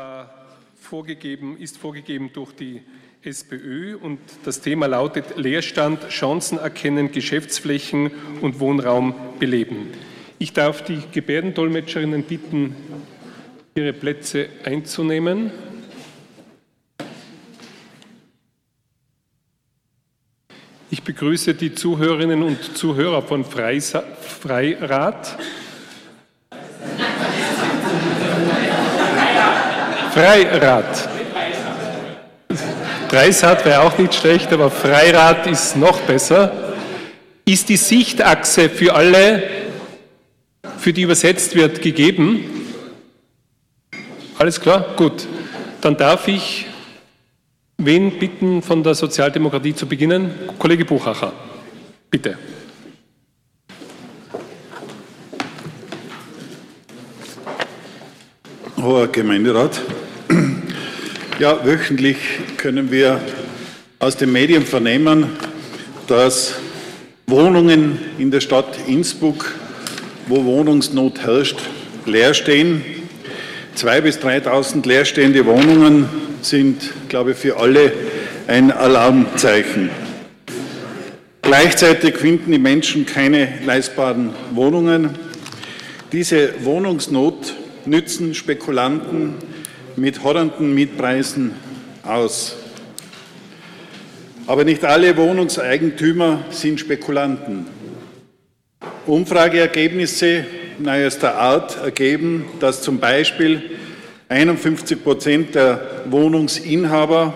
war vorgegeben, ist vorgegeben durch die SPÖ und das Thema lautet Leerstand, Chancen erkennen, Geschäftsflächen und Wohnraum beleben. Ich darf die Gebärdendolmetscherinnen bitten, ihre Plätze einzunehmen. Ich begrüße die Zuhörerinnen und Zuhörer von Freisa Freirad. Dreisat wäre auch nicht schlecht, aber Freirad ist noch besser. Ist die Sichtachse für alle, für die übersetzt wird, gegeben? Alles klar? Gut. Dann darf ich wen bitten, von der Sozialdemokratie zu beginnen? Kollege Buchacher, bitte. Hoher Gemeinderat, ja, wöchentlich können wir aus den Medien vernehmen, dass Wohnungen in der Stadt Innsbruck, wo Wohnungsnot herrscht, leer stehen. Zwei bis 3.000 leerstehende Wohnungen sind, glaube ich, für alle ein Alarmzeichen. Gleichzeitig finden die Menschen keine leistbaren Wohnungen. Diese Wohnungsnot nützen Spekulanten mit horrenden Mietpreisen aus. Aber nicht alle Wohnungseigentümer sind Spekulanten. Umfrageergebnisse neuester Art ergeben, dass zum Beispiel 51 Prozent der Wohnungsinhaber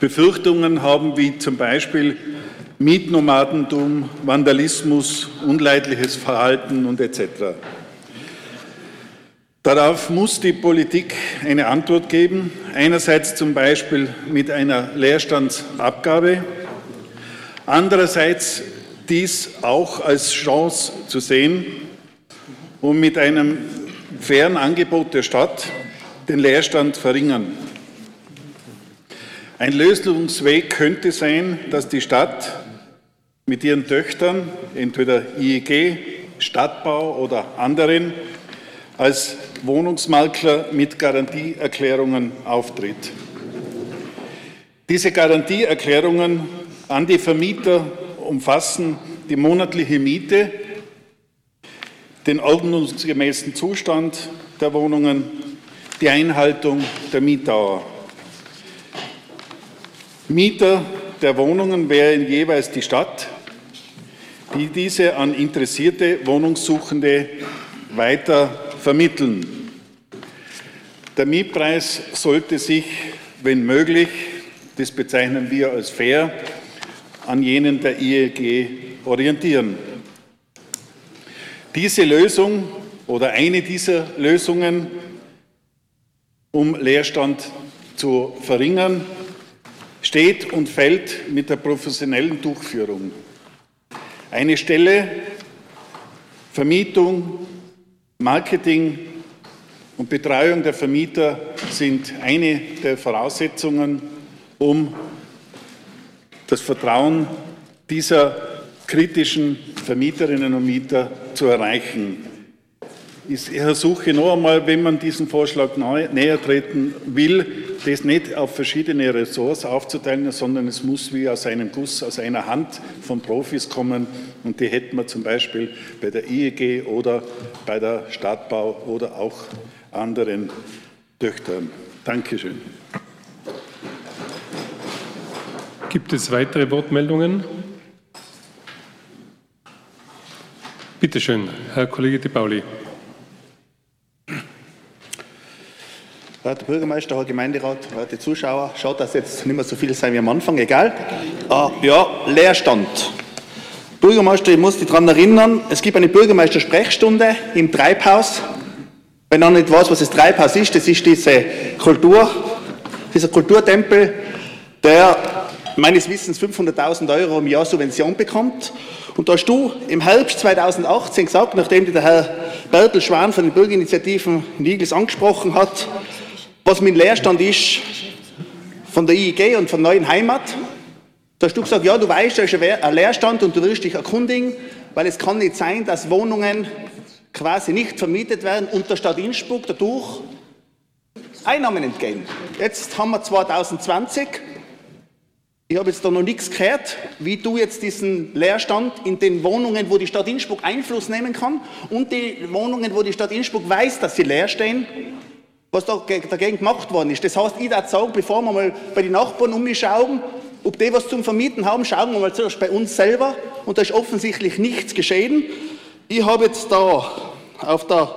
Befürchtungen haben, wie zum Beispiel Mietnomadentum, Vandalismus, unleidliches Verhalten und etc. Darauf muss die Politik eine Antwort geben, einerseits zum Beispiel mit einer Leerstandsabgabe, andererseits dies auch als Chance zu sehen, um mit einem fairen Angebot der Stadt den Leerstand verringern. Ein Lösungsweg könnte sein, dass die Stadt mit ihren Töchtern, entweder IEG, Stadtbau oder anderen, als Wohnungsmakler mit Garantieerklärungen auftritt. Diese Garantieerklärungen an die Vermieter umfassen die monatliche Miete, den ordnungsgemäßen Zustand der Wohnungen, die Einhaltung der Mietdauer. Mieter der Wohnungen wären jeweils die Stadt, die diese an interessierte Wohnungssuchende weiter vermitteln. Der Mietpreis sollte sich, wenn möglich, das bezeichnen wir als fair, an jenen der IEG orientieren. Diese Lösung oder eine dieser Lösungen, um Leerstand zu verringern, steht und fällt mit der professionellen Durchführung. Eine Stelle, Vermietung, Marketing und Betreuung der Vermieter sind eine der Voraussetzungen, um das Vertrauen dieser kritischen Vermieterinnen und Mieter zu erreichen. Ich versuche noch einmal, wenn man diesen Vorschlag näher treten will, das nicht auf verschiedene Ressorts aufzuteilen, sondern es muss wie aus einem Guss, aus einer Hand von Profis kommen. Und die hätten wir zum Beispiel bei der IEG oder bei der Stadtbau oder auch anderen Töchtern. Dankeschön. Gibt es weitere Wortmeldungen? Bitte schön, Herr Kollege De Pauli. Werte Bürgermeister, Herr Gemeinderat, werte Zuschauer, schaut, dass jetzt nicht mehr so viel sein wie am Anfang, egal. Äh, ja, Leerstand. Bürgermeister, ich muss dich daran erinnern, es gibt eine Bürgermeister-Sprechstunde im Treibhaus. Wenn man nicht weiß, was das Treibhaus ist, das ist diese Kultur, dieser Kulturtempel, der meines Wissens 500.000 Euro im Jahr Subvention bekommt. Und da hast du im Herbst 2018 gesagt, nachdem der Herr Bertel Schwan von den Bürgerinitiativen Nigels angesprochen hat, was mit Leerstand ist von der IEG und von Neuen Heimat. Da hast du gesagt, ja, du weißt, da ist ein Leerstand und du willst dich erkundigen, weil es kann nicht sein, dass Wohnungen quasi nicht vermietet werden und der Stadt Innsbruck dadurch Einnahmen entgehen. Jetzt haben wir 2020. Ich habe jetzt da noch nichts gehört, wie du jetzt diesen Leerstand in den Wohnungen, wo die Stadt Innsbruck Einfluss nehmen kann und die Wohnungen, wo die Stadt Innsbruck weiß, dass sie leer stehen, was da dagegen gemacht worden ist. Das heißt, ich würde sagen, bevor wir mal bei den Nachbarn umschauen, ob die was zum Vermieten haben, schauen wir mal zuerst bei uns selber. Und da ist offensichtlich nichts geschehen. Ich habe jetzt da auf der,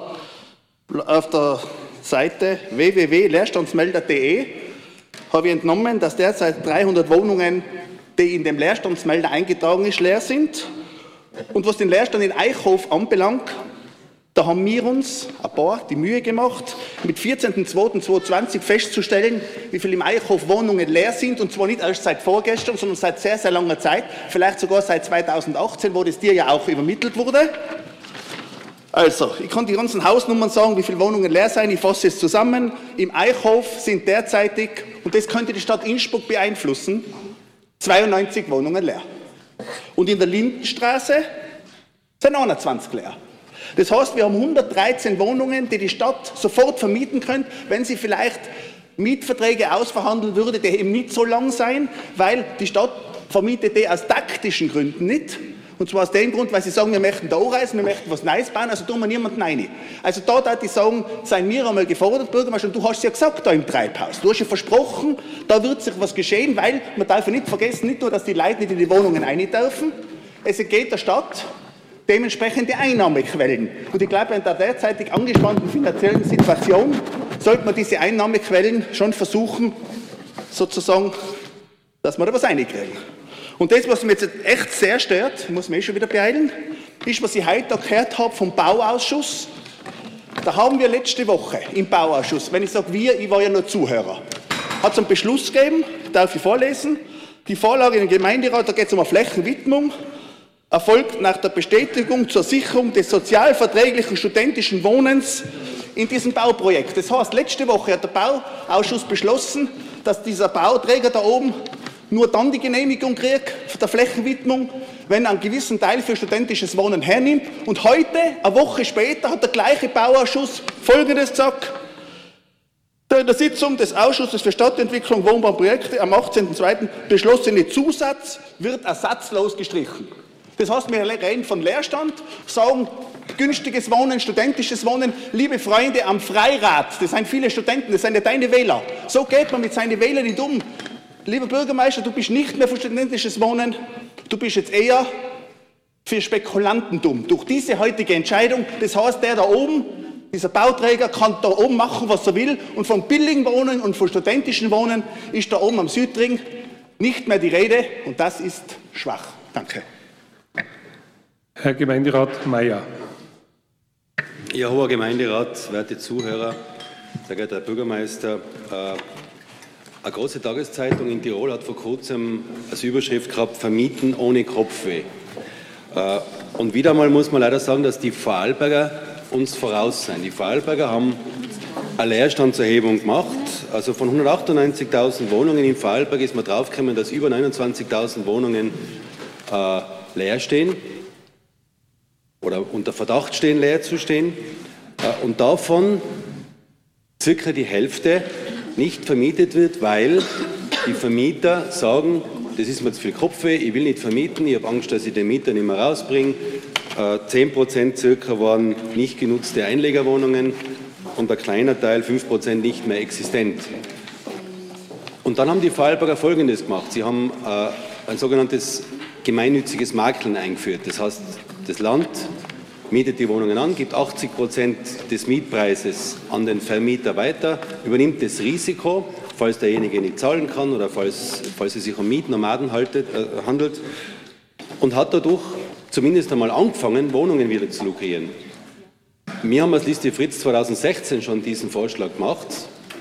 auf der Seite www.leerstandsmelder.de habe ich entnommen, dass derzeit 300 Wohnungen, die in dem Leerstandsmelder eingetragen ist, leer sind. Und was den Leerstand in Eichhof anbelangt, da haben wir uns ein paar die Mühe gemacht, mit 14.02.2020 festzustellen, wie viele im Eichhof Wohnungen leer sind, und zwar nicht erst seit vorgestern, sondern seit sehr, sehr langer Zeit, vielleicht sogar seit 2018, wo das dir ja auch übermittelt wurde. Also, ich kann die ganzen Hausnummern sagen, wie viele Wohnungen leer sind, ich fasse es zusammen. Im Eichhof sind derzeitig, und das könnte die Stadt Innsbruck beeinflussen, 92 Wohnungen leer. Und in der Lindenstraße sind 21 leer. Das heißt, wir haben 113 Wohnungen, die die Stadt sofort vermieten könnte, wenn sie vielleicht Mietverträge ausverhandeln würde, die eben nicht so lang sein, weil die Stadt vermietet die aus taktischen Gründen nicht. Und zwar aus dem Grund, weil sie sagen, wir möchten da reisen, wir möchten was Neues bauen, also tun wir niemanden rein. Also da darf ich sagen, seien wir einmal gefordert, Bürgermeister, und du hast ja gesagt da im Treibhaus. Du hast ja versprochen, da wird sich was geschehen, weil man darf ja nicht vergessen, nicht nur, dass die Leute nicht in die Wohnungen rein dürfen, es geht der Stadt dementsprechende Einnahmequellen. Und ich glaube, in der derzeitig angespannten finanziellen Situation sollte man diese Einnahmequellen schon versuchen, sozusagen, dass wir da was reinkriegen. Und das, was mich jetzt echt sehr stört, ich muss mich eh schon wieder beeilen, ist, was ich heute gehört habe vom Bauausschuss. Da haben wir letzte Woche im Bauausschuss, wenn ich sage wir, ich war ja nur Zuhörer, hat es einen Beschluss gegeben, darf ich vorlesen, die Vorlage den Gemeinderat, da geht es um eine Flächenwidmung, erfolgt nach der Bestätigung zur Sicherung des sozialverträglichen studentischen Wohnens in diesem Bauprojekt. Das heißt, letzte Woche hat der Bauausschuss beschlossen, dass dieser Bauträger da oben nur dann die Genehmigung kriegt der Flächenwidmung, wenn er einen gewissen Teil für studentisches Wohnen hernimmt. Und heute, eine Woche später, hat der gleiche Bauausschuss Folgendes gesagt. In der Sitzung des Ausschusses für Stadtentwicklung, Wohnbau und Projekte am 18.02. beschlossene Zusatz wird ersatzlos gestrichen. Das heißt, wir reden von Leerstand, sagen günstiges Wohnen, studentisches Wohnen. Liebe Freunde am Freirat, das sind viele Studenten, das sind ja deine Wähler. So geht man mit seinen Wählern nicht um. Lieber Bürgermeister, du bist nicht mehr für studentisches Wohnen, du bist jetzt eher für Spekulantentum. Durch diese heutige Entscheidung, das heißt, der da oben, dieser Bauträger kann da oben machen, was er will. Und von billigen Wohnen und von studentischen Wohnen ist da oben am Südring nicht mehr die Rede. Und das ist schwach. Danke. Herr Gemeinderat Mayer. Ja, hoher Gemeinderat, werte Zuhörer, sehr geehrter Herr Bürgermeister, äh, eine große Tageszeitung in Tirol hat vor kurzem als Überschrift gehabt, Vermieten ohne Kopfweh. Äh, und wieder einmal muss man leider sagen, dass die Vorarlberger uns voraus sind. Die Vorarlberger haben eine Leerstandserhebung gemacht. Also von 198.000 Wohnungen in Vorarlberg ist man draufgekommen, dass über 29.000 Wohnungen äh, leer stehen oder unter Verdacht stehen, leer zu stehen. Äh, und davon circa die Hälfte nicht vermietet wird, weil die Vermieter sagen, das ist mir zu viel Kopfweh, ich will nicht vermieten, ich habe Angst, dass ich den Mieter nicht mehr rausbringe. 10 äh, Prozent circa waren nicht genutzte Einlegerwohnungen und ein kleiner Teil, 5 Prozent, nicht mehr existent. Und dann haben die Vorarlberger Folgendes gemacht. Sie haben äh, ein sogenanntes gemeinnütziges Makeln eingeführt. Das heißt, das Land mietet die Wohnungen an, gibt 80 Prozent des Mietpreises an den Vermieter weiter, übernimmt das Risiko, falls derjenige nicht zahlen kann oder falls, falls es sich um Mietnomaden haltet, äh, handelt und hat dadurch zumindest einmal angefangen, Wohnungen wieder zu lukrieren. Wir haben als Liste Fritz 2016 schon diesen Vorschlag gemacht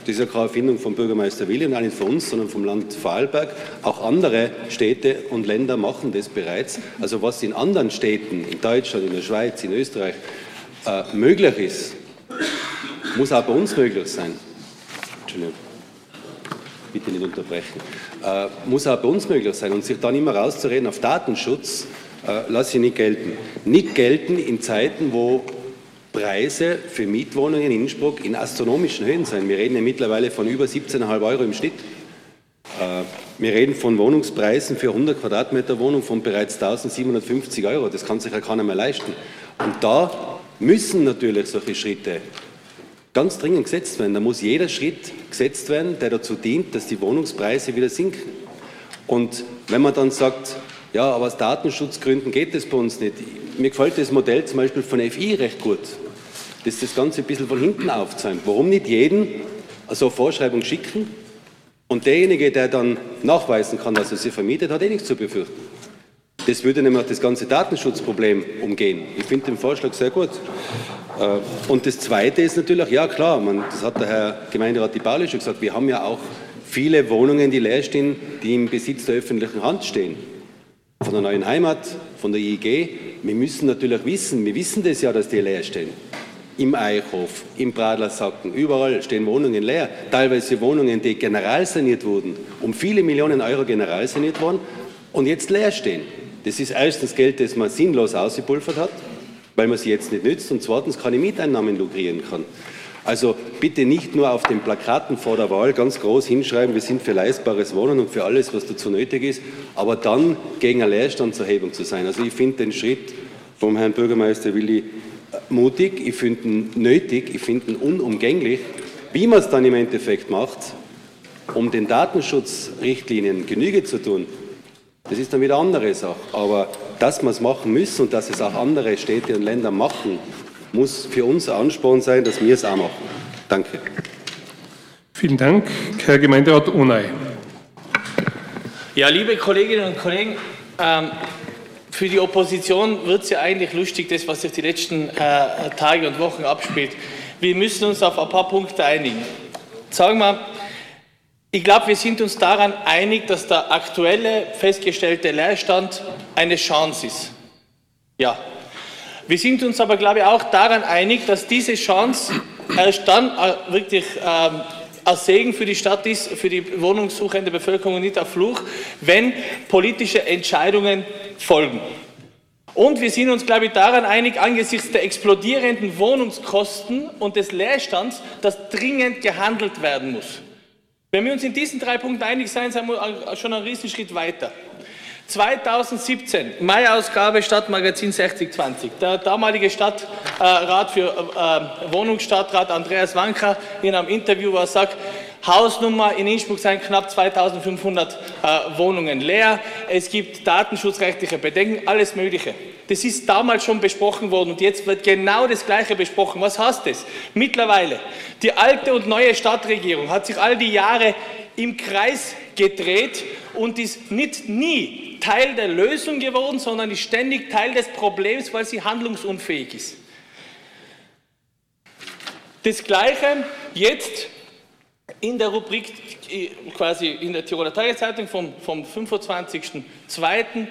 keine Erfindung vom Bürgermeister Willi und auch nicht von uns, sondern vom Land Vorarlberg. Auch andere Städte und Länder machen das bereits. Also was in anderen Städten, in Deutschland, in der Schweiz, in Österreich äh, möglich ist, muss auch bei uns möglich sein. Entschuldigung. Bitte nicht unterbrechen. Äh, muss auch bei uns möglich sein. Und sich dann immer rauszureden auf Datenschutz, äh, lasse ich nicht gelten. Nicht gelten in Zeiten, wo Preise für Mietwohnungen in Innsbruck in astronomischen Höhen sein. Wir reden ja mittlerweile von über 17,5 Euro im Schnitt. Äh, wir reden von Wohnungspreisen für 100 Quadratmeter Wohnung von bereits 1750 Euro. Das kann sich ja keiner mehr leisten. Und da müssen natürlich solche Schritte ganz dringend gesetzt werden. Da muss jeder Schritt gesetzt werden, der dazu dient, dass die Wohnungspreise wieder sinken. Und wenn man dann sagt, ja, aber aus Datenschutzgründen geht das bei uns nicht. Mir gefällt das Modell zum Beispiel von FI recht gut, dass das Ganze ein bisschen von hinten aufzäumt. Warum nicht jeden so eine Vorschreibung schicken und derjenige, der dann nachweisen kann, dass er sie vermietet, hat eh nichts zu befürchten. Das würde nämlich das ganze Datenschutzproblem umgehen. Ich finde den Vorschlag sehr gut. Äh, und das Zweite ist natürlich, ja klar, man, das hat der Herr Gemeinderat Di Pauli schon gesagt, wir haben ja auch viele Wohnungen, die leer stehen, die im Besitz der öffentlichen Hand stehen. Von der neuen Heimat, von der IG. Wir müssen natürlich wissen, wir wissen das ja, dass die leer stehen. Im Eichhof, im Bradlersacken, überall stehen Wohnungen leer. Teilweise Wohnungen, die generalsaniert wurden, um viele Millionen Euro generalsaniert wurden und jetzt leer stehen. Das ist erstens Geld, das man sinnlos ausgepulvert hat, weil man sie jetzt nicht nützt und zweitens keine Mieteinnahmen lukrieren kann. Also bitte nicht nur auf den Plakaten vor der Wahl ganz groß hinschreiben, wir sind für leistbares Wohnen und für alles, was dazu nötig ist, aber dann gegen eine Leerstandserhebung zu sein. Also ich finde den Schritt vom Herrn Bürgermeister Willi mutig, ich finde ihn nötig, ich finde ihn unumgänglich. Wie man es dann im Endeffekt macht, um den Datenschutzrichtlinien Genüge zu tun, das ist dann wieder eine andere Sache. Aber dass wir es machen müssen und dass es auch andere Städte und Länder machen, muss für uns ein Ansporn sein, dass wir es auch machen. Danke. Vielen Dank, Herr Gemeinderat Onay. Ja, liebe Kolleginnen und Kollegen, ähm, für die Opposition wird es ja eigentlich lustig, das, was sich die letzten äh, Tage und Wochen abspielt. Wir müssen uns auf ein paar Punkte einigen. Sagen wir, ich glaube, wir sind uns daran einig, dass der aktuelle festgestellte Leerstand eine Chance ist. Ja. Wir sind uns aber, glaube ich, auch daran einig, dass diese Chance erst dann äh, wirklich ähm, ein Segen für die Stadt ist, für die wohnungssuchende Bevölkerung und nicht ein Fluch, wenn politische Entscheidungen folgen. Und wir sind uns, glaube ich, daran einig, angesichts der explodierenden Wohnungskosten und des Leerstands, dass dringend gehandelt werden muss. Wenn wir uns in diesen drei Punkten einig sein, sind wir schon einen riesen Schritt weiter. 2017, Mai-Ausgabe Stadtmagazin 6020. Der damalige Stadtrat für äh, Wohnungsstadtrat Andreas Wanka in einem Interview war sagt, Hausnummer in Innsbruck seien knapp 2500 äh, Wohnungen leer. Es gibt datenschutzrechtliche Bedenken, alles Mögliche. Das ist damals schon besprochen worden und jetzt wird genau das Gleiche besprochen. Was heißt das? Mittlerweile, die alte und neue Stadtregierung hat sich all die Jahre im Kreis gedreht und ist nicht nie Teil der Lösung geworden, sondern ist ständig Teil des Problems, weil sie handlungsunfähig ist. Das Gleiche jetzt in der Rubrik, quasi in der Tiroler Tageszeitung vom, vom 25.02.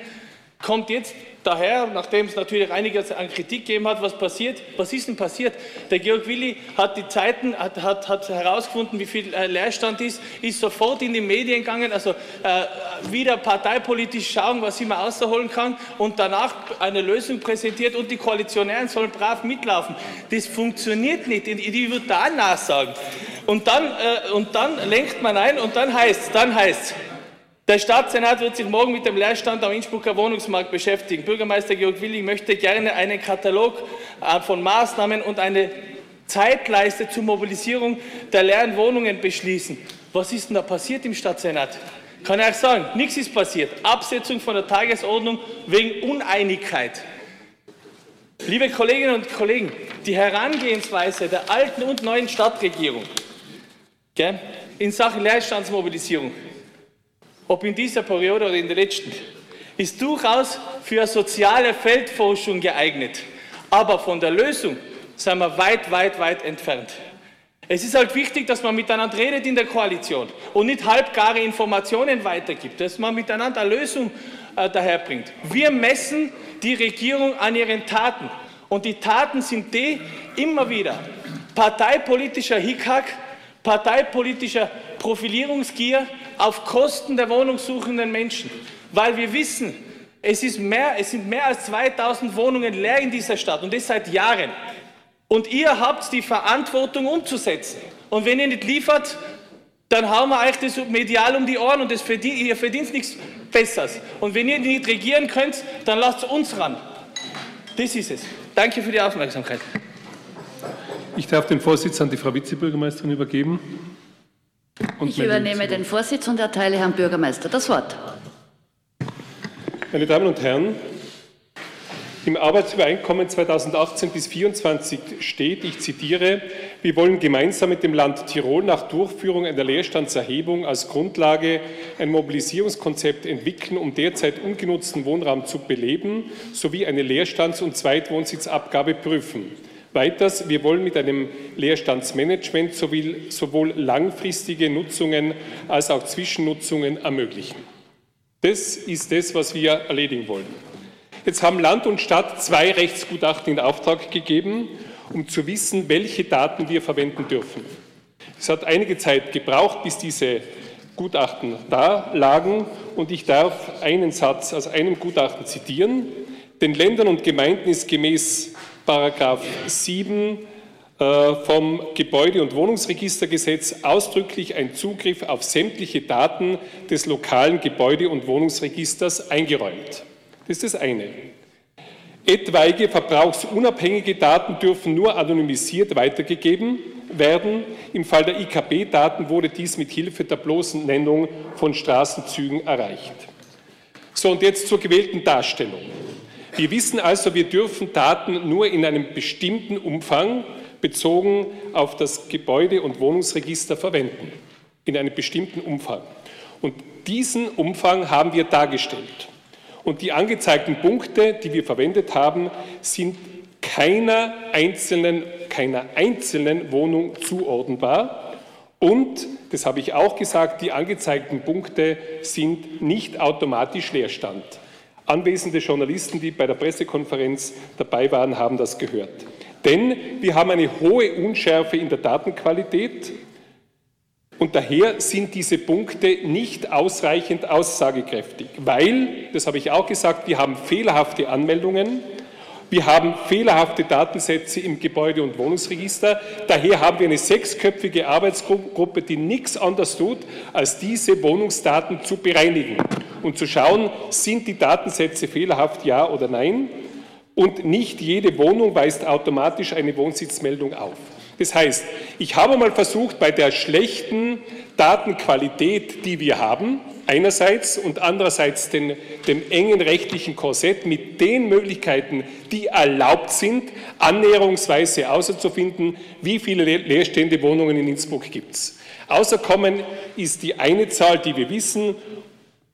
kommt jetzt daher, nachdem es natürlich einiges an Kritik gegeben hat, was passiert, was ist denn passiert? Der Georg Willi hat die Zeiten, hat, hat, hat herausgefunden, wie viel äh, Leerstand ist, ist sofort in die Medien gegangen, also äh, wieder parteipolitisch schauen, was ich mal außerholen kann und danach eine Lösung präsentiert und die Koalitionären sollen brav mitlaufen. Das funktioniert nicht, ich würde da nachsagen. Und dann, äh, und dann lenkt man ein und dann heißt es, dann heißt der Stadtsenat wird sich morgen mit dem Leerstand am Innsbrucker Wohnungsmarkt beschäftigen. Bürgermeister Georg Willing möchte gerne einen Katalog äh, von Maßnahmen und eine Zeitleiste zur Mobilisierung der leeren Wohnungen beschließen. Was ist denn da passiert im Stadtsenat? Kann ich sagen, nichts ist passiert. Absetzung von der Tagesordnung wegen Uneinigkeit. Liebe Kolleginnen und Kollegen, die Herangehensweise der alten und neuen Stadtregierung gell, in Sachen Leerstandsmobilisierung ob in dieser Periode oder in der letzten, ist durchaus für soziale Feldforschung geeignet. Aber von der Lösung sind wir weit, weit, weit entfernt. Es ist halt wichtig, dass man miteinander redet in der Koalition und nicht halbgare Informationen weitergibt, dass man miteinander eine Lösung äh, daherbringt. Wir messen die Regierung an ihren Taten. Und die Taten sind die immer wieder parteipolitischer Hickhack, parteipolitischer Profilierungsgier auf Kosten der wohnungssuchenden Menschen, weil wir wissen, es, ist mehr, es sind mehr als 2000 Wohnungen leer in dieser Stadt und das seit Jahren. Und ihr habt die Verantwortung umzusetzen. Und wenn ihr nicht liefert, dann hauen wir euch das medial um die Ohren und verdient, ihr verdient nichts Besseres. Und wenn ihr nicht regieren könnt, dann lasst uns ran. Das ist es. Danke für die Aufmerksamkeit. Ich darf den Vorsitz an die Frau Vizebürgermeisterin übergeben. Ich übernehme den Vorsitz und erteile Herrn Bürgermeister das Wort. Meine Damen und Herren, im Arbeitsübereinkommen 2018 bis 2024 steht, ich zitiere, wir wollen gemeinsam mit dem Land Tirol nach Durchführung einer Leerstandserhebung als Grundlage ein Mobilisierungskonzept entwickeln, um derzeit ungenutzten Wohnraum zu beleben, sowie eine Leerstands- und Zweitwohnsitzabgabe prüfen. Weiters, wir wollen mit einem Leerstandsmanagement sowohl langfristige Nutzungen als auch Zwischennutzungen ermöglichen. Das ist das, was wir erledigen wollen. Jetzt haben Land und Stadt zwei Rechtsgutachten in Auftrag gegeben, um zu wissen, welche Daten wir verwenden dürfen. Es hat einige Zeit gebraucht, bis diese Gutachten da lagen und ich darf einen Satz aus einem Gutachten zitieren. Den Ländern und Gemeinden ist gemäß Paragraph 7 äh, vom Gebäude- und Wohnungsregistergesetz ausdrücklich ein Zugriff auf sämtliche Daten des lokalen Gebäude- und Wohnungsregisters eingeräumt. Das ist das eine. Etwaige verbrauchsunabhängige Daten dürfen nur anonymisiert weitergegeben werden. Im Fall der IKB-Daten wurde dies mit Hilfe der bloßen Nennung von Straßenzügen erreicht. So, und jetzt zur gewählten Darstellung. Wir wissen also, wir dürfen Daten nur in einem bestimmten Umfang bezogen auf das Gebäude- und Wohnungsregister verwenden. In einem bestimmten Umfang. Und diesen Umfang haben wir dargestellt. Und die angezeigten Punkte, die wir verwendet haben, sind keiner einzelnen, keiner einzelnen Wohnung zuordnenbar. Und, das habe ich auch gesagt, die angezeigten Punkte sind nicht automatisch Leerstand. Anwesende Journalisten, die bei der Pressekonferenz dabei waren, haben das gehört. Denn wir haben eine hohe Unschärfe in der Datenqualität und daher sind diese Punkte nicht ausreichend aussagekräftig, weil, das habe ich auch gesagt, wir haben fehlerhafte Anmeldungen, wir haben fehlerhafte Datensätze im Gebäude- und Wohnungsregister. Daher haben wir eine sechsköpfige Arbeitsgruppe, die nichts anderes tut, als diese Wohnungsdaten zu bereinigen und zu schauen, sind die Datensätze fehlerhaft, ja oder nein. Und nicht jede Wohnung weist automatisch eine Wohnsitzmeldung auf. Das heißt, ich habe mal versucht, bei der schlechten Datenqualität, die wir haben, einerseits und andererseits den, dem engen rechtlichen Korsett mit den Möglichkeiten, die erlaubt sind, annäherungsweise außerzufinden, wie viele leerstehende Wohnungen in Innsbruck gibt es. Außerkommen ist die eine Zahl, die wir wissen,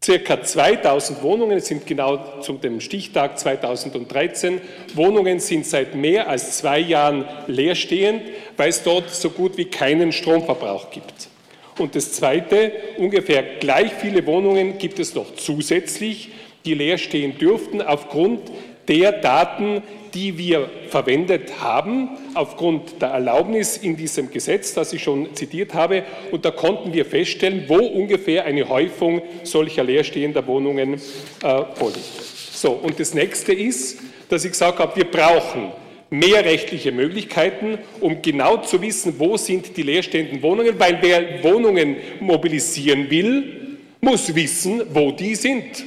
Circa 2000 Wohnungen, es sind genau zu dem Stichtag 2013, Wohnungen sind seit mehr als zwei Jahren leerstehend, weil es dort so gut wie keinen Stromverbrauch gibt. Und das Zweite, ungefähr gleich viele Wohnungen gibt es noch zusätzlich, die leer stehen dürften aufgrund der Daten, die wir verwendet haben, aufgrund der Erlaubnis in diesem Gesetz, das ich schon zitiert habe. Und da konnten wir feststellen, wo ungefähr eine Häufung solcher leerstehender Wohnungen äh, vorliegt. So, und das nächste ist, dass ich gesagt habe, wir brauchen mehr rechtliche Möglichkeiten, um genau zu wissen, wo sind die leerstehenden Wohnungen, weil wer Wohnungen mobilisieren will, muss wissen, wo die sind.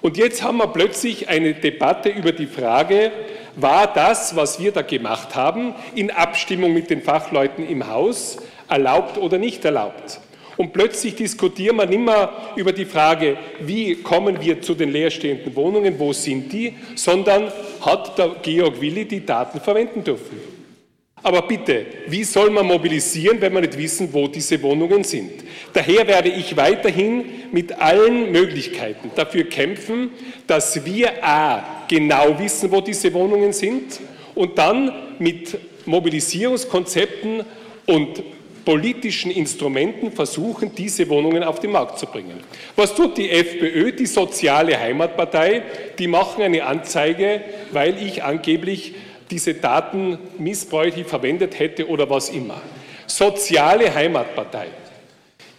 Und jetzt haben wir plötzlich eine Debatte über die Frage, war das, was wir da gemacht haben, in Abstimmung mit den Fachleuten im Haus erlaubt oder nicht erlaubt? Und plötzlich diskutieren wir nicht mehr über die Frage, wie kommen wir zu den leerstehenden Wohnungen, wo sind die, sondern hat der Georg Willi die Daten verwenden dürfen. Aber bitte, wie soll man mobilisieren, wenn wir nicht wissen, wo diese Wohnungen sind? Daher werde ich weiterhin mit allen Möglichkeiten dafür kämpfen, dass wir a. genau wissen, wo diese Wohnungen sind und dann mit Mobilisierungskonzepten und politischen Instrumenten versuchen, diese Wohnungen auf den Markt zu bringen. Was tut die FPÖ, die soziale Heimatpartei? Die machen eine Anzeige, weil ich angeblich diese Daten missbräuchlich verwendet hätte oder was immer. Soziale Heimatpartei.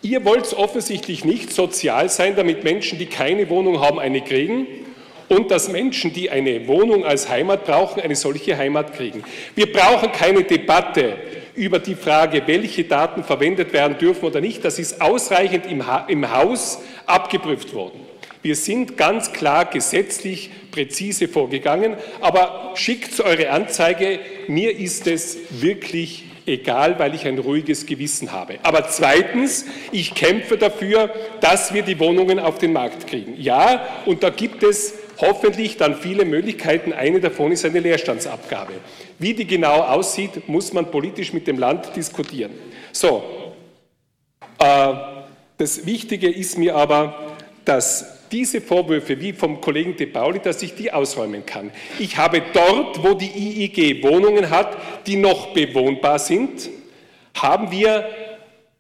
Ihr wollt offensichtlich nicht sozial sein, damit Menschen, die keine Wohnung haben, eine kriegen. Und dass Menschen, die eine Wohnung als Heimat brauchen, eine solche Heimat kriegen. Wir brauchen keine Debatte über die Frage, welche Daten verwendet werden dürfen oder nicht. Das ist ausreichend im, ha im Haus abgeprüft worden. Wir sind ganz klar gesetzlich präzise vorgegangen, aber schickt eure Anzeige, mir ist es wirklich egal, weil ich ein ruhiges Gewissen habe. Aber zweitens, ich kämpfe dafür, dass wir die Wohnungen auf den Markt kriegen. Ja, und da gibt es hoffentlich dann viele Möglichkeiten. Eine davon ist eine Leerstandsabgabe. Wie die genau aussieht, muss man politisch mit dem Land diskutieren. So, äh, das Wichtige ist mir aber, dass diese Vorwürfe wie vom Kollegen De Pauli, dass ich die ausräumen kann. Ich habe dort, wo die IIG Wohnungen hat, die noch bewohnbar sind, haben wir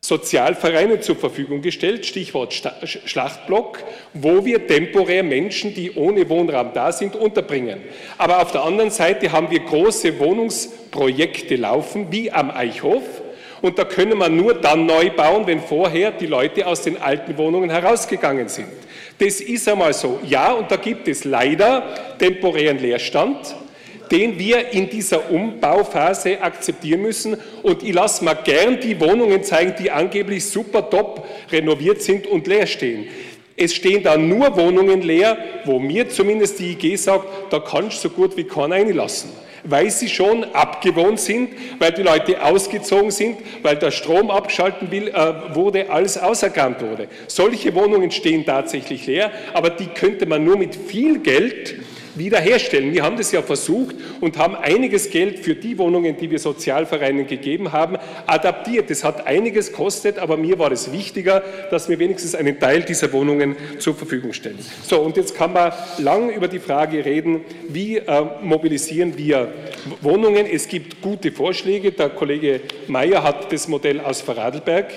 Sozialvereine zur Verfügung gestellt, Stichwort Schlachtblock, wo wir temporär Menschen, die ohne Wohnraum da sind, unterbringen. Aber auf der anderen Seite haben wir große Wohnungsprojekte laufen, wie am Eichhof, und da können wir nur dann neu bauen, wenn vorher die Leute aus den alten Wohnungen herausgegangen sind. Das ist einmal so. Ja, und da gibt es leider temporären Leerstand, den wir in dieser Umbauphase akzeptieren müssen. Und ich lasse mal gern die Wohnungen zeigen, die angeblich super top renoviert sind und leer stehen. Es stehen da nur Wohnungen leer, wo mir zumindest die IG sagt, da kannst du so gut wie keinen reinlassen weil sie schon abgewohnt sind, weil die Leute ausgezogen sind, weil der Strom abgeschalten will, äh, wurde, alles auserkannt wurde. Solche Wohnungen stehen tatsächlich leer, aber die könnte man nur mit viel Geld wiederherstellen. Wir haben das ja versucht und haben einiges Geld für die Wohnungen, die wir Sozialvereinen gegeben haben, adaptiert. Das hat einiges kostet, aber mir war es wichtiger, dass wir wenigstens einen Teil dieser Wohnungen zur Verfügung stellen. So, und jetzt kann man lang über die Frage reden, wie äh, mobilisieren wir Wohnungen. Es gibt gute Vorschläge. Der Kollege Mayer hat das Modell aus Vorarlberg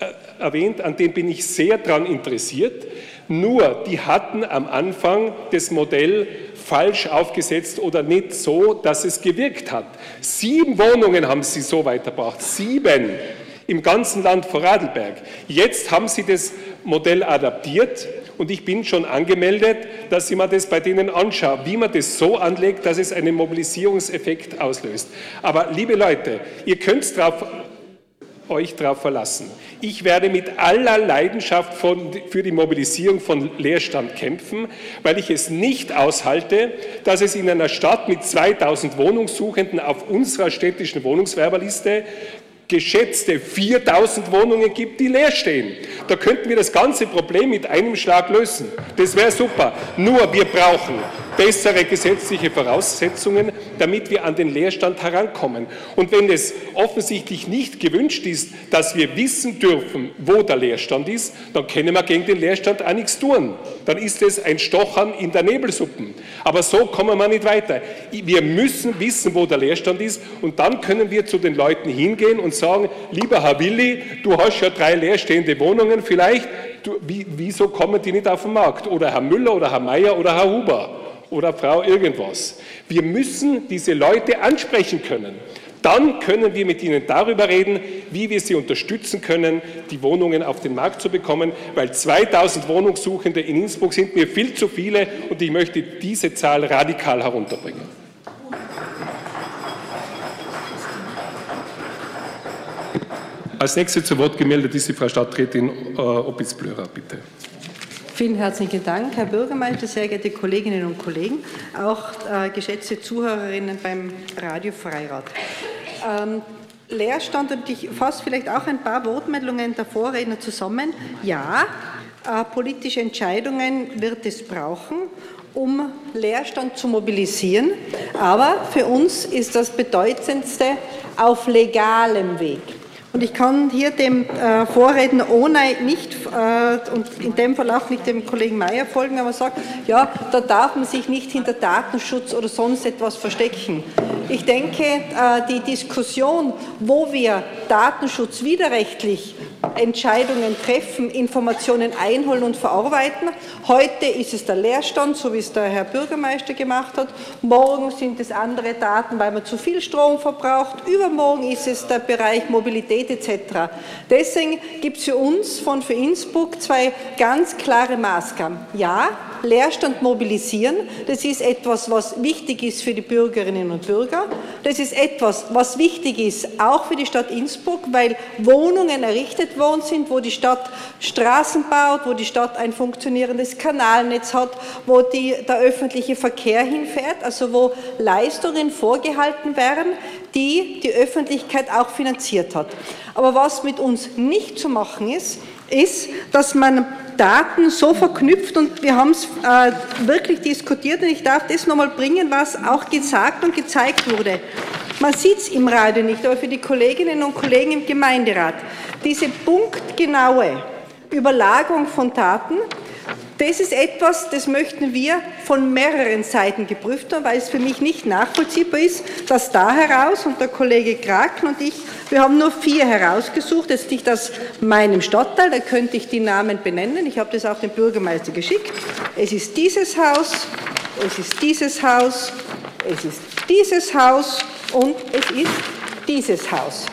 äh, erwähnt, an dem bin ich sehr daran interessiert. Nur, die hatten am Anfang das Modell falsch aufgesetzt oder nicht so, dass es gewirkt hat. Sieben Wohnungen haben sie so weitergebracht, sieben im ganzen Land Vorarlberg. Jetzt haben sie das Modell adaptiert und ich bin schon angemeldet, dass ich mir das bei denen anschaue, wie man das so anlegt, dass es einen Mobilisierungseffekt auslöst. Aber liebe Leute, ihr könnt darauf euch darauf verlassen. Ich werde mit aller Leidenschaft von, für die Mobilisierung von Leerstand kämpfen, weil ich es nicht aushalte, dass es in einer Stadt mit 2000 Wohnungssuchenden auf unserer städtischen Wohnungswerberliste geschätzte 4000 Wohnungen gibt, die leer stehen. Da könnten wir das ganze Problem mit einem Schlag lösen. Das wäre super. Nur wir brauchen bessere gesetzliche Voraussetzungen, damit wir an den Leerstand herankommen. Und wenn es offensichtlich nicht gewünscht ist, dass wir wissen dürfen, wo der Leerstand ist, dann können wir gegen den Leerstand auch nichts tun. Dann ist es ein Stochern in der Nebelsuppen. Aber so kommen wir nicht weiter. Wir müssen wissen, wo der Leerstand ist und dann können wir zu den Leuten hingehen und sagen, lieber Herr Willi, du hast ja drei leerstehende Wohnungen vielleicht, du, wie, wieso kommen die nicht auf den Markt? Oder Herr Müller oder Herr Meier oder Herr Huber oder Frau irgendwas. Wir müssen diese Leute ansprechen können. Dann können wir mit ihnen darüber reden, wie wir sie unterstützen können, die Wohnungen auf den Markt zu bekommen, weil 2000 Wohnungssuchende in Innsbruck sind mir viel zu viele und ich möchte diese Zahl radikal herunterbringen. Als nächste zu Wort gemeldet ist die Frau Stadträtin äh, Opitz-Blörer, bitte. Vielen herzlichen Dank, Herr Bürgermeister, sehr geehrte Kolleginnen und Kollegen, auch äh, geschätzte Zuhörerinnen beim Radio Freirad. Ähm, Leerstand und ich fasse vielleicht auch ein paar Wortmeldungen der Vorredner zusammen. Ja, äh, politische Entscheidungen wird es brauchen, um Leerstand zu mobilisieren. Aber für uns ist das Bedeutendste auf legalem Weg. Und ich kann hier dem äh, Vorredner ohne nicht äh, und in dem Fall auch nicht dem Kollegen Mayer folgen, man sagt, ja, da darf man sich nicht hinter Datenschutz oder sonst etwas verstecken. Ich denke, äh, die Diskussion, wo wir Datenschutz widerrechtlich Entscheidungen treffen, Informationen einholen und verarbeiten. Heute ist es der Leerstand, so wie es der Herr Bürgermeister gemacht hat. Morgen sind es andere Daten, weil man zu viel Strom verbraucht. Übermorgen ist es der Bereich Mobilität etc. Deswegen gibt es für uns von für Innsbruck zwei ganz klare Maßgaben. Ja, Leerstand mobilisieren. Das ist etwas, was wichtig ist für die Bürgerinnen und Bürger. Das ist etwas, was wichtig ist auch für die Stadt Innsbruck, weil Wohnungen errichtet worden sind, wo die Stadt Straßen baut, wo die Stadt ein funktionierendes Kanalnetz hat, wo die, der öffentliche Verkehr hinfährt, also wo Leistungen vorgehalten werden, die die Öffentlichkeit auch finanziert hat. Aber was mit uns nicht zu machen ist, ist, dass man Daten so verknüpft und wir haben es äh, wirklich diskutiert und ich darf das nochmal bringen, was auch gesagt und gezeigt wurde. Man sieht es im Radio nicht, aber für die Kolleginnen und Kollegen im Gemeinderat, diese punktgenaue Überlagerung von Daten das ist etwas, das möchten wir von mehreren Seiten geprüft haben, weil es für mich nicht nachvollziehbar ist, dass da heraus, und der Kollege Kraken und ich, wir haben nur vier herausgesucht, jetzt nicht aus meinem Stadtteil, da könnte ich die Namen benennen, ich habe das auch dem Bürgermeister geschickt. Es ist dieses Haus, es ist dieses Haus, es ist dieses Haus und es ist dieses Haus.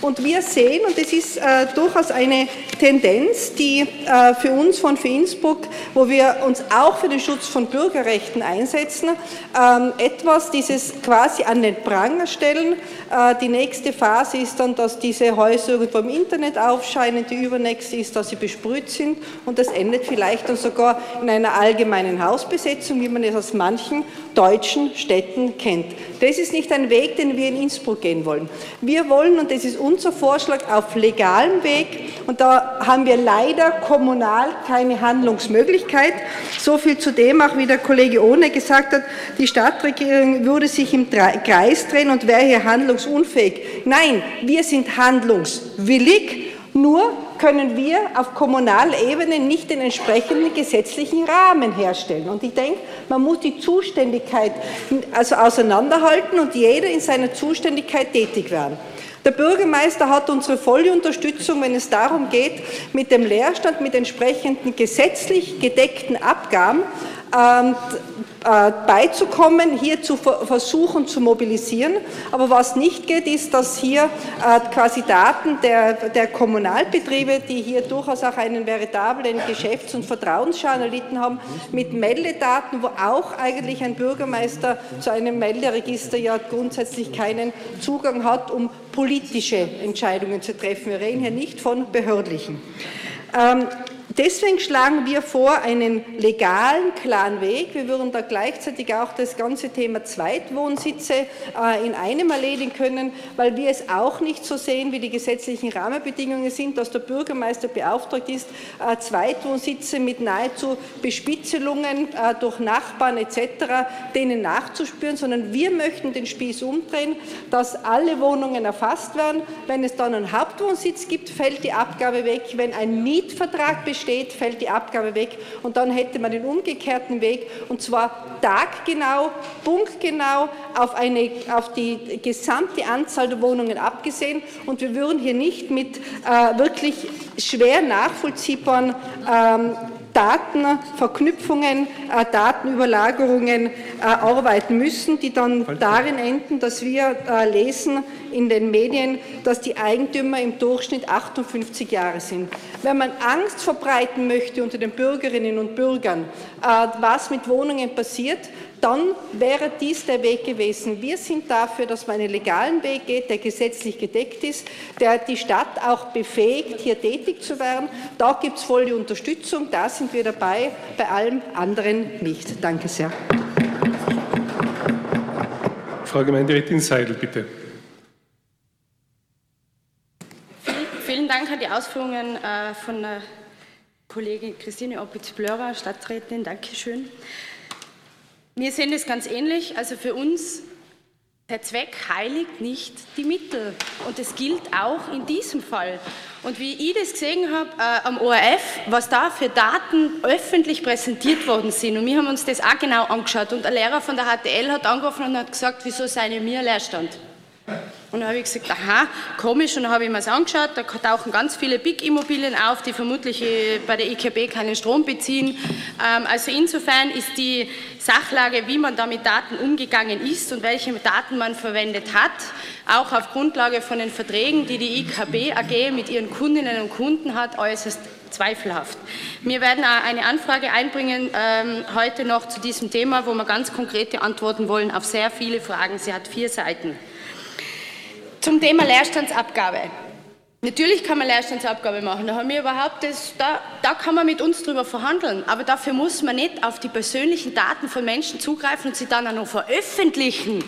Und wir sehen, und das ist äh, durchaus eine Tendenz, die äh, für uns von Innsbruck, wo wir uns auch für den Schutz von Bürgerrechten einsetzen, ähm, etwas dieses quasi an den Pranger stellen. Äh, die nächste Phase ist dann, dass diese Häuser irgendwo im Internet aufscheinen, die übernächste ist, dass sie besprüht sind und das endet vielleicht dann sogar in einer allgemeinen Hausbesetzung, wie man es aus manchen deutschen Städten kennt. Das ist nicht ein Weg, den wir in Innsbruck gehen wollen. Wir wollen, und das ist unser Vorschlag, auf legalem Weg, und da haben wir leider kommunal keine Handlungsmöglichkeit. So viel zu dem, auch wie der Kollege Ohne gesagt hat, die Stadtregierung würde sich im Kreis drehen und wäre hier handlungsunfähig. Nein, wir sind handlungswillig, nur können wir auf kommunaler Ebene nicht den entsprechenden gesetzlichen Rahmen herstellen. Und ich denke, man muss die Zuständigkeit also auseinanderhalten und jeder in seiner Zuständigkeit tätig werden. Der Bürgermeister hat unsere volle Unterstützung, wenn es darum geht, mit dem Leerstand, mit entsprechenden gesetzlich gedeckten Abgaben ähm, äh, beizukommen, hier zu versuchen zu mobilisieren. Aber was nicht geht, ist, dass hier äh, quasi Daten der, der Kommunalbetriebe, die hier durchaus auch einen veritablen Geschäfts- und Vertrauensschaden erlitten haben, mit Meldedaten, wo auch eigentlich ein Bürgermeister zu einem Melderegister ja grundsätzlich keinen Zugang hat, um politische Entscheidungen zu treffen. Wir reden hier nicht von behördlichen. Ähm, Deswegen schlagen wir vor einen legalen, klaren Weg. Wir würden da gleichzeitig auch das ganze Thema Zweitwohnsitze äh, in einem erledigen können, weil wir es auch nicht so sehen, wie die gesetzlichen Rahmenbedingungen sind, dass der Bürgermeister beauftragt ist, äh, Zweitwohnsitze mit nahezu Bespitzelungen äh, durch Nachbarn etc. denen nachzuspüren, sondern wir möchten den Spieß umdrehen, dass alle Wohnungen erfasst werden. Wenn es dann einen Hauptwohnsitz gibt, fällt die Abgabe weg. Wenn ein Mietvertrag besteht, besteht, fällt die Abgabe weg. Und dann hätte man den umgekehrten Weg und zwar taggenau, punktgenau auf, eine, auf die gesamte Anzahl der Wohnungen abgesehen. Und wir würden hier nicht mit äh, wirklich schwer nachvollziehbaren ähm, Datenverknüpfungen, äh, Datenüberlagerungen äh, arbeiten müssen, die dann darin enden, dass wir äh, lesen in den Medien, dass die Eigentümer im Durchschnitt 58 Jahre sind. Wenn man Angst verbreiten möchte unter den Bürgerinnen und Bürgern, was mit Wohnungen passiert, dann wäre dies der Weg gewesen. Wir sind dafür, dass man einen legalen Weg geht, der gesetzlich gedeckt ist, der die Stadt auch befähigt, hier tätig zu werden. Da gibt es volle Unterstützung, da sind wir dabei, bei allem anderen nicht. Danke sehr. Frau Gemeinderätin Seidel, bitte. Vielen Dank an die Ausführungen äh, von der Kollegin Christine Opitz-Blörer, Stadträtin. Dankeschön. Wir sehen das ganz ähnlich. Also für uns, der Zweck heiligt nicht die Mittel. Und das gilt auch in diesem Fall. Und wie ich das gesehen habe äh, am ORF, was da für Daten öffentlich präsentiert worden sind, und wir haben uns das auch genau angeschaut, und ein Lehrer von der HTL hat angerufen und hat gesagt, wieso sei mir Leerstand? Und dann habe ich gesagt, aha, komisch. Und dann habe ich mir das angeschaut. Da tauchen ganz viele Big-Immobilien auf, die vermutlich äh, bei der IKB keinen Strom beziehen. Ähm, also insofern ist die Sachlage, wie man da mit Daten umgegangen ist und welche Daten man verwendet hat, auch auf Grundlage von den Verträgen, die die IKB AG mit ihren Kundinnen und Kunden hat, äußerst zweifelhaft. Wir werden eine Anfrage einbringen ähm, heute noch zu diesem Thema, wo wir ganz konkrete Antworten wollen auf sehr viele Fragen. Sie hat vier Seiten. Zum Thema Leerstandsabgabe. Natürlich kann man Leerstandsabgabe machen, da, haben wir überhaupt das, da, da kann man mit uns drüber verhandeln, aber dafür muss man nicht auf die persönlichen Daten von Menschen zugreifen und sie dann auch noch veröffentlichen.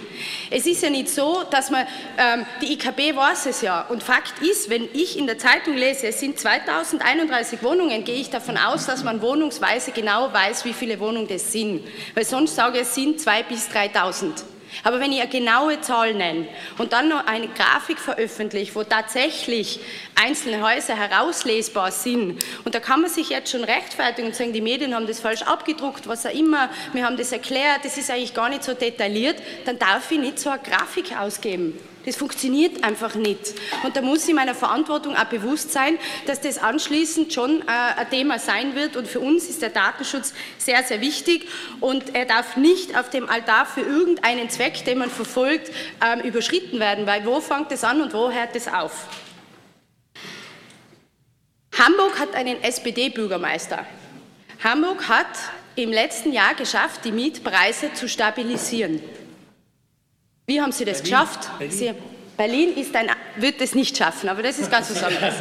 Es ist ja nicht so, dass man, ähm, die IKB weiß es ja und Fakt ist, wenn ich in der Zeitung lese, es sind 2031 Wohnungen, gehe ich davon aus, dass man wohnungsweise genau weiß, wie viele Wohnungen das sind, weil sonst sage ich, es sind 2.000 bis 3.000. Aber wenn ich eine genaue Zahl nenne und dann noch eine Grafik veröffentliche, wo tatsächlich einzelne Häuser herauslesbar sind, und da kann man sich jetzt schon rechtfertigen und sagen, die Medien haben das falsch abgedruckt, was auch immer, wir haben das erklärt, das ist eigentlich gar nicht so detailliert, dann darf ich nicht so eine Grafik ausgeben. Das funktioniert einfach nicht. Und da muss ich meiner Verantwortung auch bewusst sein, dass das anschließend schon äh, ein Thema sein wird. Und für uns ist der Datenschutz sehr, sehr wichtig. Und er darf nicht auf dem Altar für irgendeinen Zweck, den man verfolgt, ähm, überschritten werden. Weil wo fängt es an und wo hört es auf? Hamburg hat einen SPD-Bürgermeister. Hamburg hat im letzten Jahr geschafft, die Mietpreise zu stabilisieren. Wie haben Sie das Berlin. geschafft? Berlin. Sie, Berlin ist ein, wird es nicht schaffen, aber das ist ganz was anderes.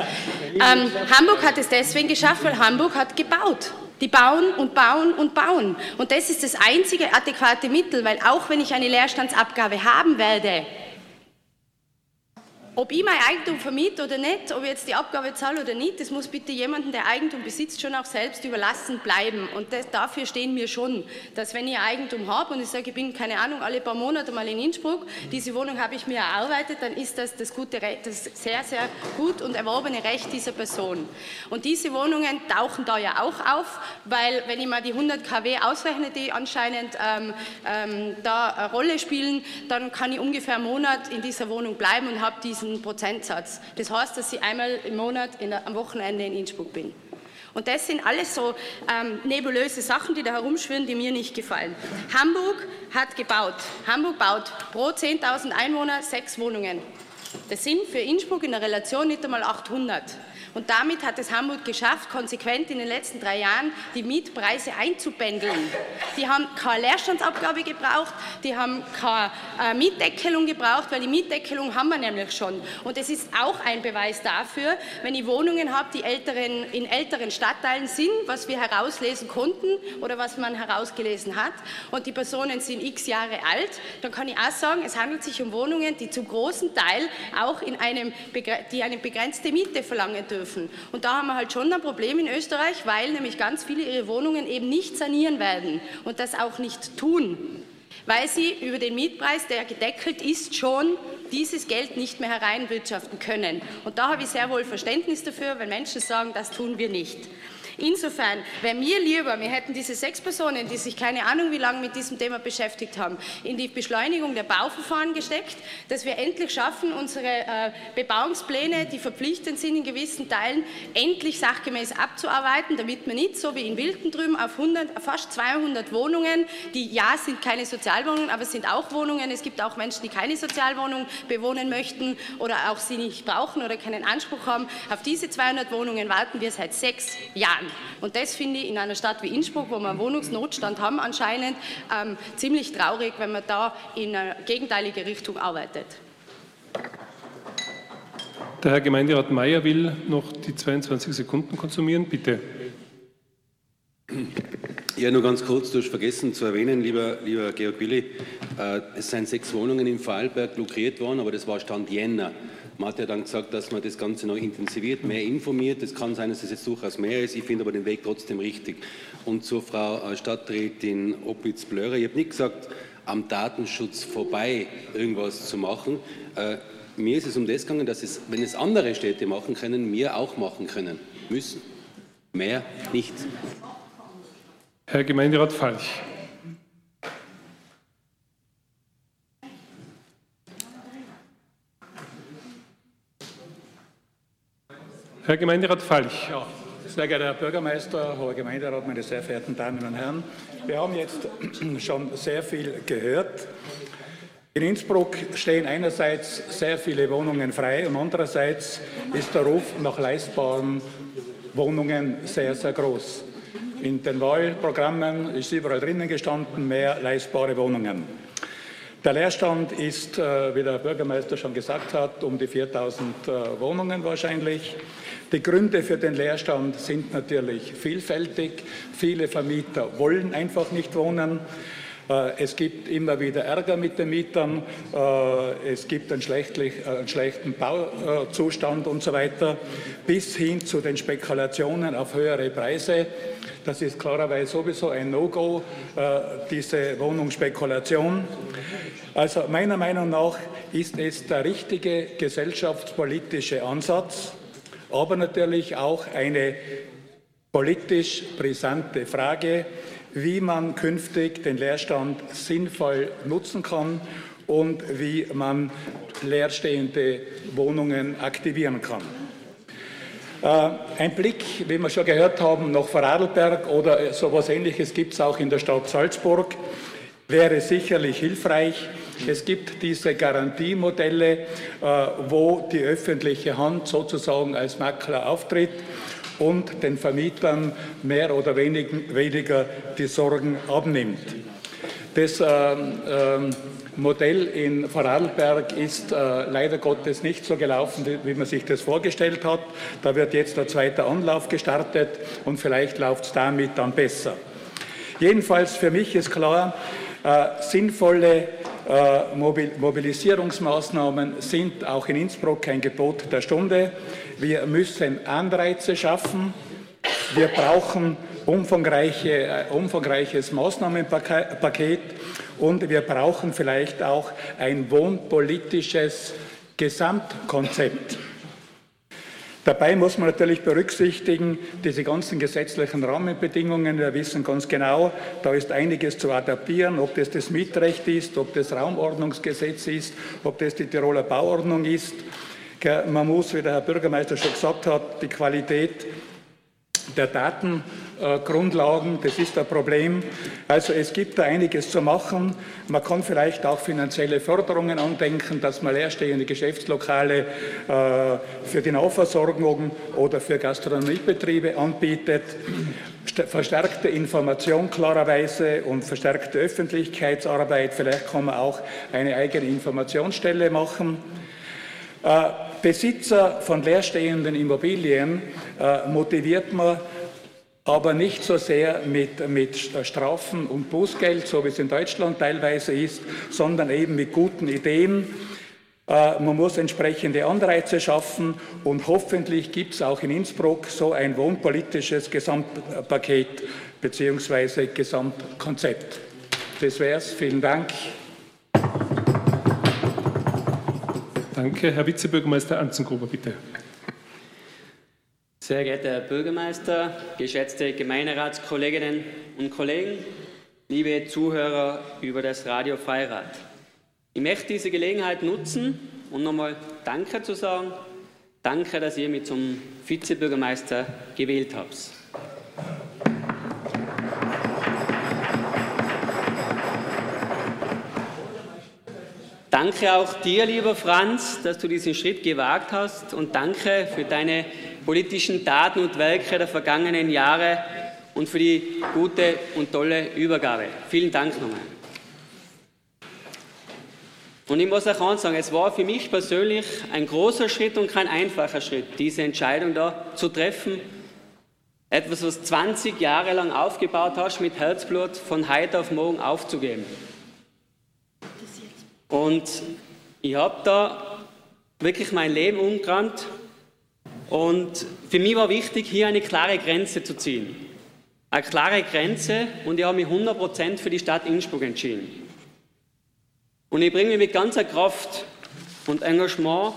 Ähm, Hamburg hat es deswegen geschafft, weil Hamburg hat gebaut. Die bauen und bauen und bauen. Und das ist das einzige adäquate Mittel, weil auch wenn ich eine Leerstandsabgabe haben werde, ob ich mein Eigentum vermiete oder nicht, ob ich jetzt die Abgabe zahle oder nicht, das muss bitte jemandem, der Eigentum besitzt, schon auch selbst überlassen bleiben. Und das, dafür stehen wir schon, dass wenn ich Eigentum habe und ich sage, ich bin, keine Ahnung, alle paar Monate mal in Innsbruck, diese Wohnung habe ich mir erarbeitet, dann ist das das, gute, das sehr, sehr gut und erworbene Recht dieser Person. Und diese Wohnungen tauchen da ja auch auf, weil wenn ich mal die 100 kW ausrechne, die anscheinend ähm, ähm, da eine Rolle spielen, dann kann ich ungefähr einen Monat in dieser Wohnung bleiben und habe diese diesen Prozentsatz. Das heißt, dass ich einmal im Monat der, am Wochenende in Innsbruck bin. Und das sind alles so ähm, nebulöse Sachen, die da herumschwirren, die mir nicht gefallen. Hamburg hat gebaut. Hamburg baut pro 10.000 Einwohner sechs Wohnungen. Das sind für Innsbruck in der Relation nicht einmal 800. Und damit hat es Hamburg geschafft, konsequent in den letzten drei Jahren die Mietpreise einzupendeln. Die haben keine Leerstandsabgabe gebraucht, die haben keine äh, Mietdeckelung gebraucht, weil die Mietdeckelung haben wir nämlich schon. Und es ist auch ein Beweis dafür, wenn ich Wohnungen habe, die älteren, in älteren Stadtteilen sind, was wir herauslesen konnten oder was man herausgelesen hat, und die Personen sind x Jahre alt, dann kann ich auch sagen, es handelt sich um Wohnungen, die zum großen Teil auch in einem, die eine begrenzte Miete verlangen dürfen dürfen. Und da haben wir halt schon ein Problem in Österreich, weil nämlich ganz viele ihre Wohnungen eben nicht sanieren werden und das auch nicht tun, weil sie über den Mietpreis, der gedeckelt ist, schon dieses Geld nicht mehr hereinwirtschaften können. Und da habe ich sehr wohl Verständnis dafür, wenn Menschen sagen, das tun wir nicht. Insofern wäre mir lieber, wir hätten diese sechs Personen, die sich keine Ahnung wie lange mit diesem Thema beschäftigt haben, in die Beschleunigung der Bauverfahren gesteckt, dass wir endlich schaffen, unsere äh, Bebauungspläne, die verpflichtend sind in gewissen Teilen, endlich sachgemäß abzuarbeiten, damit wir nicht so wie in Wilden auf 100, fast 200 Wohnungen, die ja sind keine Sozialwohnungen, aber sind auch Wohnungen. Es gibt auch Menschen, die keine Sozialwohnung bewohnen möchten oder auch sie nicht brauchen oder keinen Anspruch haben. Auf diese 200 Wohnungen warten wir seit sechs Jahren. Und das finde ich in einer Stadt wie Innsbruck, wo wir einen Wohnungsnotstand haben anscheinend, ähm, ziemlich traurig, wenn man da in eine gegenteilige Richtung arbeitet. Der Herr Gemeinderat Mayer will noch die 22 Sekunden konsumieren. Bitte. Ja, nur ganz kurz, du hast vergessen zu erwähnen, lieber, lieber Georg Willi, äh, es sind sechs Wohnungen im Vorarlberg lukriert worden, aber das war Stand Jänner. Man hat ja dann gesagt, dass man das Ganze noch intensiviert, mehr informiert. Es kann sein, dass es jetzt durchaus mehr ist. Ich finde aber den Weg trotzdem richtig. Und zur Frau äh, Stadträtin Opitz-Blörer, ich habe nicht gesagt, am Datenschutz vorbei irgendwas zu machen. Äh, mir ist es um das gegangen, dass es, wenn es andere Städte machen können, wir auch machen können müssen. Mehr nicht. Herr Gemeinderat Falch. Herr Gemeinderat Falch. Ja. Sehr geehrter Herr Bürgermeister, hoher Gemeinderat, meine sehr verehrten Damen und Herren, wir haben jetzt schon sehr viel gehört. In Innsbruck stehen einerseits sehr viele Wohnungen frei und andererseits ist der Ruf nach leistbaren Wohnungen sehr, sehr groß. In den Wahlprogrammen ist überall drinnen gestanden, mehr leistbare Wohnungen. Der Leerstand ist, äh, wie der Bürgermeister schon gesagt hat, um die 4000 äh, Wohnungen wahrscheinlich. Die Gründe für den Leerstand sind natürlich vielfältig. Viele Vermieter wollen einfach nicht wohnen. Äh, es gibt immer wieder Ärger mit den Mietern, es gibt einen, einen schlechten Bauzustand und so weiter, bis hin zu den Spekulationen auf höhere Preise. Das ist klarerweise sowieso ein No-Go, diese Wohnungsspekulation. Also meiner Meinung nach ist es der richtige gesellschaftspolitische Ansatz, aber natürlich auch eine politisch brisante Frage, wie man künftig den Leerstand sinnvoll nutzen kann und wie man leerstehende Wohnungen aktivieren kann. Äh, ein Blick, wie wir schon gehört haben, nach Vorarlberg oder so etwas Ähnliches gibt es auch in der Stadt Salzburg wäre sicherlich hilfreich. Es gibt diese Garantiemodelle, äh, wo die öffentliche Hand sozusagen als Makler auftritt und den Vermietern mehr oder weniger die Sorgen abnimmt. Das ähm, ähm, Modell in Vorarlberg ist äh, leider Gottes nicht so gelaufen, wie man sich das vorgestellt hat. Da wird jetzt der zweite Anlauf gestartet und vielleicht läuft es damit dann besser. Jedenfalls für mich ist klar, äh, sinnvolle Mobilisierungsmaßnahmen sind auch in Innsbruck ein Gebot der Stunde. Wir müssen Anreize schaffen. Wir brauchen umfangreiche, äh, umfangreiches Maßnahmenpaket und wir brauchen vielleicht auch ein wohnpolitisches Gesamtkonzept. Dabei muss man natürlich berücksichtigen, diese ganzen gesetzlichen Rahmenbedingungen. Wir wissen ganz genau, da ist einiges zu adaptieren, ob das das Mietrecht ist, ob das Raumordnungsgesetz ist, ob das die Tiroler Bauordnung ist. Man muss, wie der Herr Bürgermeister schon gesagt hat, die Qualität der Datengrundlagen, das ist ein Problem. Also es gibt da einiges zu machen. Man kann vielleicht auch finanzielle Förderungen andenken, dass man leerstehende Geschäftslokale äh, für die Nahversorgung oder für Gastronomiebetriebe anbietet. Verstärkte Information klarerweise und verstärkte Öffentlichkeitsarbeit. Vielleicht kann man auch eine eigene Informationsstelle machen. Äh, Besitzer von leerstehenden Immobilien äh, motiviert man aber nicht so sehr mit, mit Strafen und Bußgeld, so wie es in Deutschland teilweise ist, sondern eben mit guten Ideen. Äh, man muss entsprechende Anreize schaffen und hoffentlich gibt es auch in Innsbruck so ein wohnpolitisches Gesamtpaket bzw. Gesamtkonzept. Das wäre es. Vielen Dank. Danke. Herr Vizebürgermeister Anzengruber, bitte. Sehr geehrter Herr Bürgermeister, geschätzte Gemeinderatskolleginnen und Kollegen, liebe Zuhörer über das Radio Freirad. Ich möchte diese Gelegenheit nutzen, um nochmal Danke zu sagen. Danke, dass ihr mich zum Vizebürgermeister gewählt habt. Danke auch dir, lieber Franz, dass du diesen Schritt gewagt hast und danke für deine politischen Taten und Werke der vergangenen Jahre und für die gute und tolle Übergabe. Vielen Dank nochmal. Und ich muss auch sagen, es war für mich persönlich ein großer Schritt und kein einfacher Schritt, diese Entscheidung da zu treffen. Etwas, was 20 Jahre lang aufgebaut hast, mit Herzblut von heute auf morgen aufzugeben. Und ich habe da wirklich mein Leben umgerannt und für mich war wichtig, hier eine klare Grenze zu ziehen. Eine klare Grenze und ich habe mich 100% für die Stadt Innsbruck entschieden. Und ich bringe mich mit ganzer Kraft und Engagement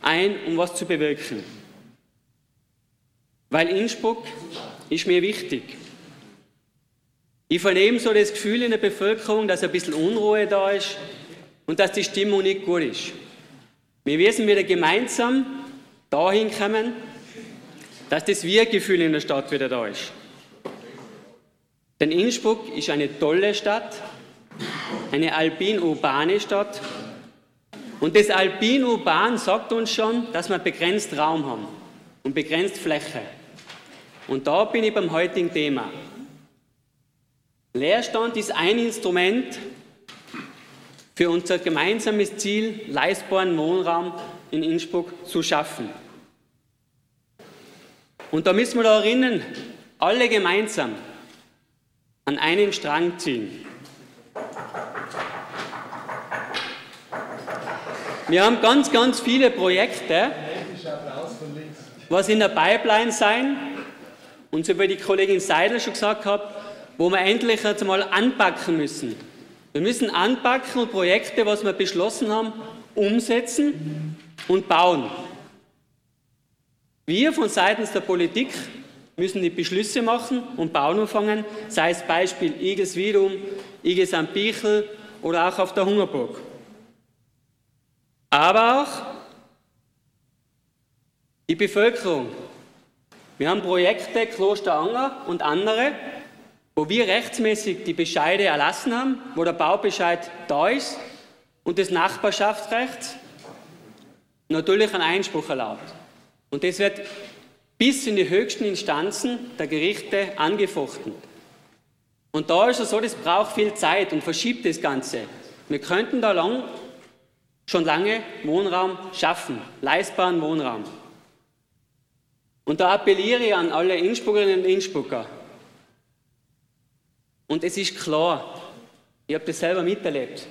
ein, um was zu bewirken. Weil Innsbruck ist mir wichtig. Ich vernehme so das Gefühl in der Bevölkerung, dass ein bisschen Unruhe da ist, und dass die Stimmung nicht gut ist. Wir müssen wieder gemeinsam dahin kommen, dass das Wir-Gefühl in der Stadt wieder da ist. Denn Innsbruck ist eine tolle Stadt, eine alpin-urbane Stadt. Und das alpin-urban sagt uns schon, dass wir begrenzt Raum haben und begrenzt Fläche. Und da bin ich beim heutigen Thema. Leerstand ist ein Instrument für unser gemeinsames Ziel, leistbaren Wohnraum in Innsbruck zu schaffen. Und da müssen wir da erinnern, alle gemeinsam an einen Strang ziehen. Wir haben ganz, ganz viele Projekte, was in der Pipeline sein und so wie die Kollegin Seidel schon gesagt hat, wo wir endlich jetzt mal anpacken müssen. Wir müssen anpacken und Projekte, was wir beschlossen haben, umsetzen und bauen. Wir von seitens der Politik müssen die Beschlüsse machen und bauen anfangen, sei es Beispiel Igelswiedum, Igels am Bichel oder auch auf der Hungerburg. Aber auch die Bevölkerung. Wir haben Projekte Kloster Anger und andere, wo wir rechtsmäßig die Bescheide erlassen haben, wo der Baubescheid da ist und das Nachbarschaftsrecht natürlich einen Einspruch erlaubt. Und das wird bis in die höchsten Instanzen der Gerichte angefochten. Und da ist es so, das braucht viel Zeit und verschiebt das Ganze. Wir könnten da lang, schon lange Wohnraum schaffen, leistbaren Wohnraum. Und da appelliere ich an alle Innsbruckerinnen und Innsbrucker, und es ist klar, ich habe das selber miterlebt.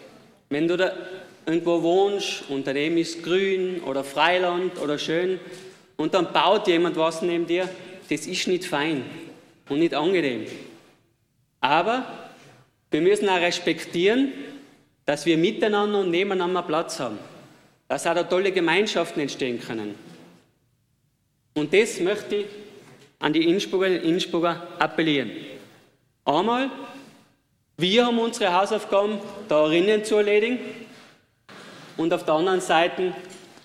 Wenn du da irgendwo wohnst und daneben ist grün oder Freiland oder schön und dann baut jemand was neben dir, das ist nicht fein und nicht angenehm. Aber wir müssen auch respektieren, dass wir miteinander und nebeneinander Platz haben. Dass auch da tolle Gemeinschaften entstehen können. Und das möchte ich an die Innsbruckerinnen und Innsbrucker appellieren. Einmal, wir haben unsere Hausaufgaben darin zu erledigen und auf der anderen Seite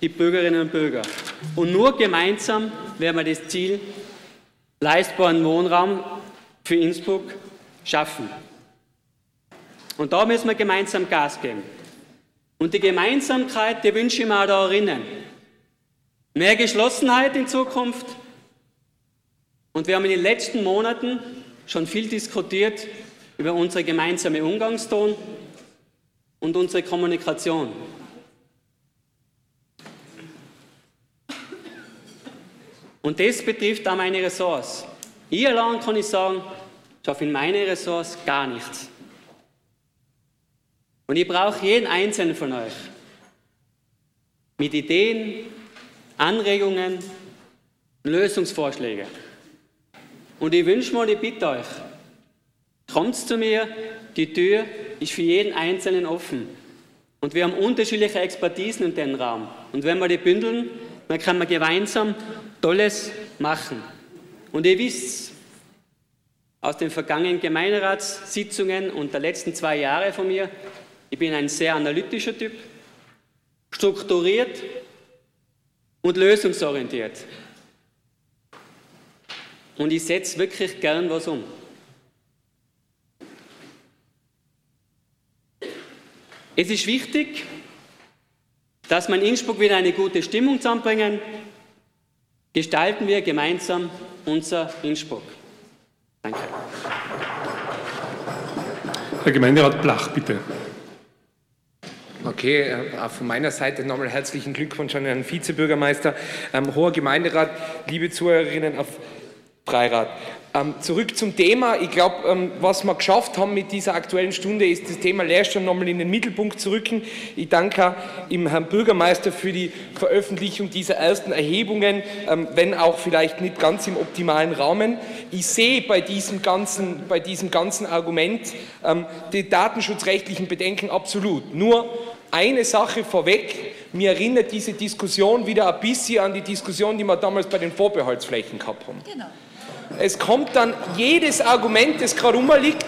die Bürgerinnen und Bürger. Und nur gemeinsam werden wir das Ziel leistbaren Wohnraum für Innsbruck schaffen. Und da müssen wir gemeinsam Gas geben. Und die Gemeinsamkeit, die wünsche ich mir auch da erinnern. Mehr Geschlossenheit in Zukunft. Und wir haben in den letzten Monaten schon viel diskutiert über unsere gemeinsame Umgangston und unsere Kommunikation. Und das betrifft auch meine Ressorts. Ich allein kann ich sagen, schaffe in meine Ressorts gar nichts. Und ich brauche jeden einzelnen von euch mit Ideen, Anregungen, Lösungsvorschlägen. Und ich wünsche und ich bitte euch, kommt zu mir, die Tür ist für jeden Einzelnen offen. Und wir haben unterschiedliche Expertisen in dem Raum. Und wenn wir die bündeln, dann kann man gemeinsam Tolles machen. Und ihr wisst aus den vergangenen Gemeinderatssitzungen und der letzten zwei Jahre von mir, ich bin ein sehr analytischer Typ, strukturiert und lösungsorientiert. Und ich setze wirklich gern was um. Es ist wichtig, dass wir in Innsbruck wieder eine gute Stimmung zusammenbringen. Gestalten wir gemeinsam unser Innsbruck. Danke. Herr Gemeinderat Blach, bitte. Okay, äh, auch von meiner Seite nochmal herzlichen Glückwunsch an Herrn Vizebürgermeister, ähm, hoher Gemeinderat, liebe Zuhörerinnen auf Freirat. Ähm, zurück zum Thema. Ich glaube, ähm, was wir geschafft haben mit dieser aktuellen Stunde, ist das Thema Leerstand nochmal in den Mittelpunkt zu rücken. Ich danke dem Herrn Bürgermeister für die Veröffentlichung dieser ersten Erhebungen, ähm, wenn auch vielleicht nicht ganz im optimalen Rahmen. Ich sehe bei diesem ganzen, bei diesem ganzen Argument ähm, die datenschutzrechtlichen Bedenken absolut. Nur eine Sache vorweg. Mir erinnert diese Diskussion wieder ein bisschen an die Diskussion, die wir damals bei den Vorbehaltsflächen gehabt haben. Genau. Es kommt dann jedes Argument, das gerade rumliegt,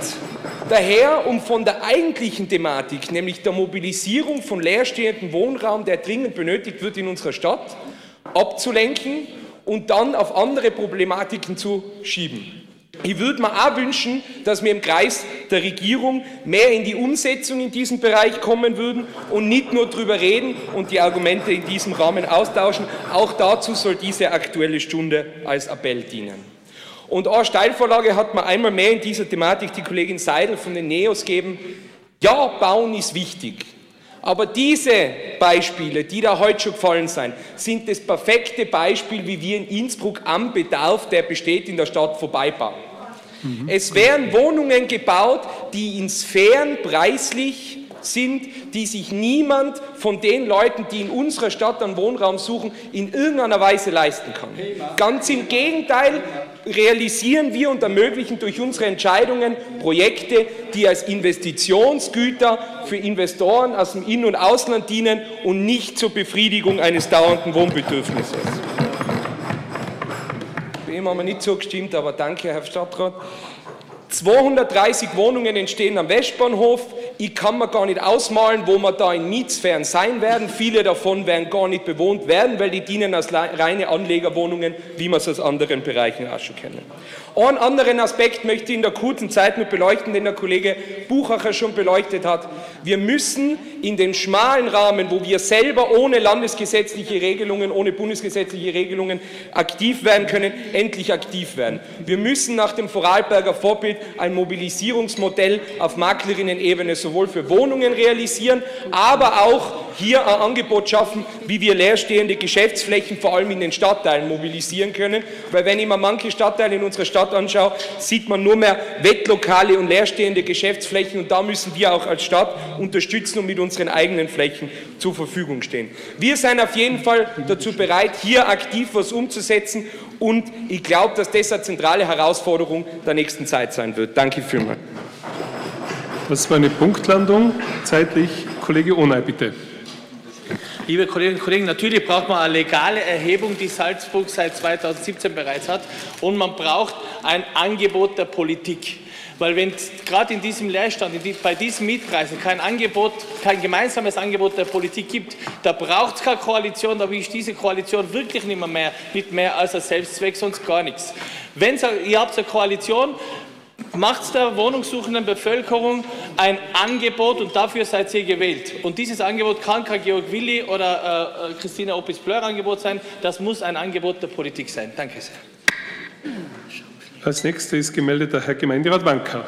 daher, um von der eigentlichen Thematik, nämlich der Mobilisierung von leerstehendem Wohnraum, der dringend benötigt wird in unserer Stadt, abzulenken und dann auf andere Problematiken zu schieben. Ich würde mir auch wünschen, dass wir im Kreis der Regierung mehr in die Umsetzung in diesem Bereich kommen würden und nicht nur darüber reden und die Argumente in diesem Rahmen austauschen. Auch dazu soll diese Aktuelle Stunde als Appell dienen. Und eine Steilvorlage hat mir einmal mehr in dieser Thematik die Kollegin Seidel von den NEOS gegeben. Ja, bauen ist wichtig. Aber diese Beispiele, die da heute schon gefallen sind, sind das perfekte Beispiel, wie wir in Innsbruck am Bedarf, der besteht in der Stadt, vorbeibauen. Mhm. Es werden Wohnungen gebaut, die in Sphären preislich sind, die sich niemand von den Leuten, die in unserer Stadt einen Wohnraum suchen, in irgendeiner Weise leisten kann. Ganz im Gegenteil realisieren wir und ermöglichen durch unsere Entscheidungen Projekte, die als Investitionsgüter für Investoren aus dem In- und Ausland dienen und nicht zur Befriedigung eines dauernden Wohnbedürfnisses. Ihm haben wir nicht zugestimmt, aber danke, Herr Stadtrat. 230 Wohnungen entstehen am Westbahnhof. Ich kann mir gar nicht ausmalen, wo wir da in Mietsphären sein werden. Viele davon werden gar nicht bewohnt werden, weil die dienen als reine Anlegerwohnungen, wie wir es aus anderen Bereichen auch schon kennen. Einen anderen Aspekt möchte ich in der kurzen Zeit mit beleuchten, den der Kollege Buchacher schon beleuchtet hat. Wir müssen in dem schmalen Rahmen, wo wir selber ohne landesgesetzliche Regelungen, ohne bundesgesetzliche Regelungen aktiv werden können, endlich aktiv werden. Wir müssen nach dem Vorarlberger Vorbild ein Mobilisierungsmodell auf Maklerinnen-Ebene sowohl für Wohnungen realisieren, aber auch hier ein Angebot schaffen, wie wir leerstehende Geschäftsflächen vor allem in den Stadtteilen mobilisieren können. Weil wenn ich mir manche Stadtteile in unserer Stadt anschaue, sieht man nur mehr Wettlokale und leerstehende Geschäftsflächen und da müssen wir auch als Stadt unterstützen und mit unseren eigenen Flächen zur Verfügung stehen. Wir sind auf jeden Fall dazu bereit, hier aktiv was umzusetzen und ich glaube, dass das eine zentrale Herausforderung der nächsten Zeit sein wird. Danke vielmals. Das war eine Punktlandung. Zeitlich, Kollege Ohnei, bitte. Liebe Kolleginnen und Kollegen, natürlich braucht man eine legale Erhebung, die Salzburg seit 2017 bereits hat. Und man braucht ein Angebot der Politik. Weil wenn gerade in diesem Leerstand, in die, bei diesen Mietpreisen kein Angebot, kein gemeinsames Angebot der Politik gibt, da braucht es keine Koalition, da will ich diese Koalition wirklich nicht mehr, mehr, nicht mehr als ein Selbstzweck, sonst gar nichts. Wenn ihr habt eine Koalition, macht der wohnungssuchenden Bevölkerung ein Angebot und dafür seid ihr gewählt. Und dieses Angebot kann kein Georg Willi oder äh, Christina Opis-Bleur Angebot sein, das muss ein Angebot der Politik sein. Danke sehr. Als nächster ist gemeldet der Herr Gemeinderat Wanka.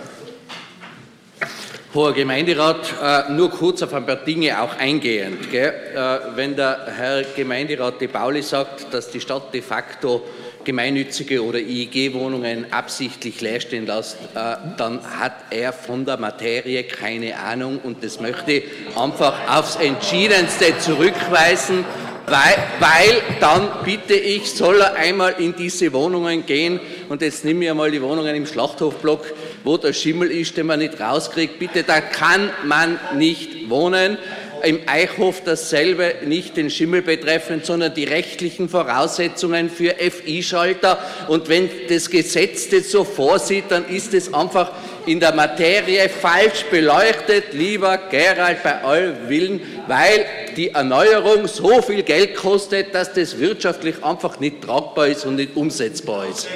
Hoher Gemeinderat, äh, nur kurz auf ein paar Dinge auch eingehend. Gell? Äh, wenn der Herr Gemeinderat De Pauli sagt, dass die Stadt de facto gemeinnützige oder IEG-Wohnungen absichtlich leer stehen lässt, äh, dann hat er von der Materie keine Ahnung und das möchte ich einfach aufs Entschiedenste zurückweisen. Weil, weil, dann bitte ich, soll er einmal in diese Wohnungen gehen und jetzt nehme ich einmal die Wohnungen im Schlachthofblock, wo der Schimmel ist, den man nicht rauskriegt. Bitte, da kann man nicht wohnen im Eichhof dasselbe, nicht den Schimmel betreffend, sondern die rechtlichen Voraussetzungen für FI-Schalter. Und wenn das Gesetz das so vorsieht, dann ist es einfach in der Materie falsch beleuchtet, lieber Gerald, bei allem Willen, weil die Erneuerung so viel Geld kostet, dass das wirtschaftlich einfach nicht tragbar ist und nicht umsetzbar ist.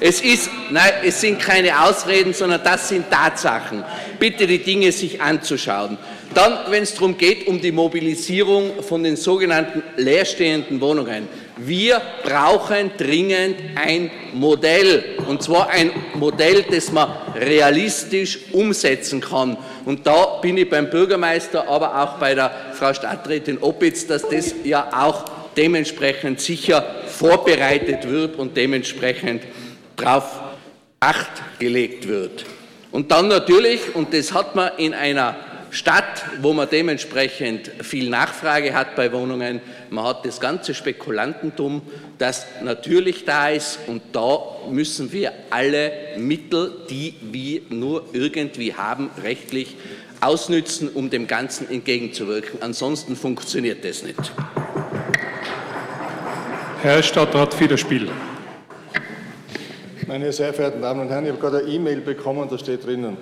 Es ist, nein, es sind keine Ausreden, sondern das sind Tatsachen. Bitte die Dinge sich anzuschauen. Dann, wenn es darum geht, um die Mobilisierung von den sogenannten leerstehenden Wohnungen. Wir brauchen dringend ein Modell, und zwar ein Modell, das man realistisch umsetzen kann. Und da bin ich beim Bürgermeister, aber auch bei der Frau Stadträtin Opitz, dass das ja auch dementsprechend sicher vorbereitet wird und dementsprechend darauf Acht gelegt wird. Und dann natürlich, und das hat man in einer Stadt, wo man dementsprechend viel Nachfrage hat bei Wohnungen. Man hat das ganze Spekulantentum, das natürlich da ist und da müssen wir alle Mittel, die wir nur irgendwie haben, rechtlich ausnützen, um dem Ganzen entgegenzuwirken. Ansonsten funktioniert das nicht. Herr Stadtrat Federspiel. Meine sehr verehrten Damen und Herren, ich habe gerade eine E-Mail bekommen, da steht drinnen,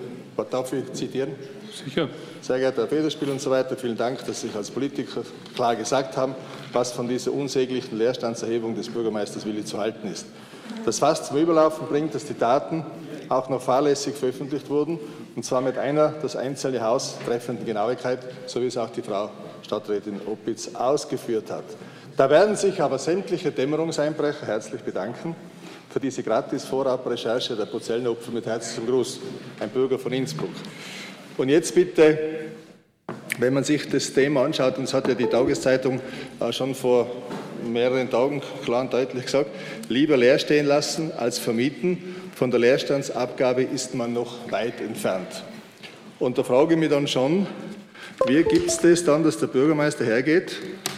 darf ich zitieren? Sicher. Sehr geehrter Herr Federspiel und so weiter, vielen Dank, dass Sie als Politiker klar gesagt haben, was von dieser unsäglichen Leerstandserhebung des Bürgermeisters Willi zu halten ist. Das fast zum Überlaufen bringt, dass die Daten auch noch fahrlässig veröffentlicht wurden, und zwar mit einer das einzelne Haus treffenden Genauigkeit, so wie es auch die Frau Stadträtin Opitz ausgeführt hat. Da werden sich aber sämtliche Dämmerungseinbrecher herzlich bedanken für diese gratis Vorabrecherche der Porzellenopfer mit herzlichem Gruß, ein Bürger von Innsbruck. Und jetzt bitte, wenn man sich das Thema anschaut, und das hat ja die Tageszeitung äh, schon vor mehreren Tagen klar und deutlich gesagt, lieber leer stehen lassen als vermieten. Von der Leerstandsabgabe ist man noch weit entfernt. Und da frage ich mich dann schon, wie gibt es das dann, dass der Bürgermeister hergeht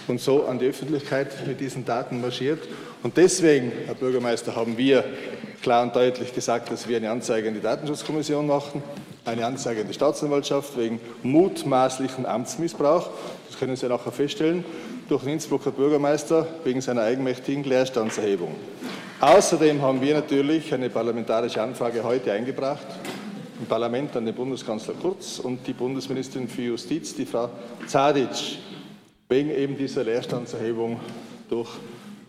und so an die Öffentlichkeit mit diesen Daten marschiert? Und deswegen, Herr Bürgermeister, haben wir klar und deutlich gesagt, dass wir eine Anzeige an die Datenschutzkommission machen, eine Anzeige an die Staatsanwaltschaft wegen mutmaßlichen Amtsmissbrauch. Das können Sie nachher feststellen durch den Innsbrucker Bürgermeister wegen seiner eigenmächtigen Leerstandserhebung. Außerdem haben wir natürlich eine parlamentarische Anfrage heute eingebracht im Parlament an den Bundeskanzler Kurz und die Bundesministerin für Justiz, die Frau Zadic, wegen eben dieser Leerstandserhebung durch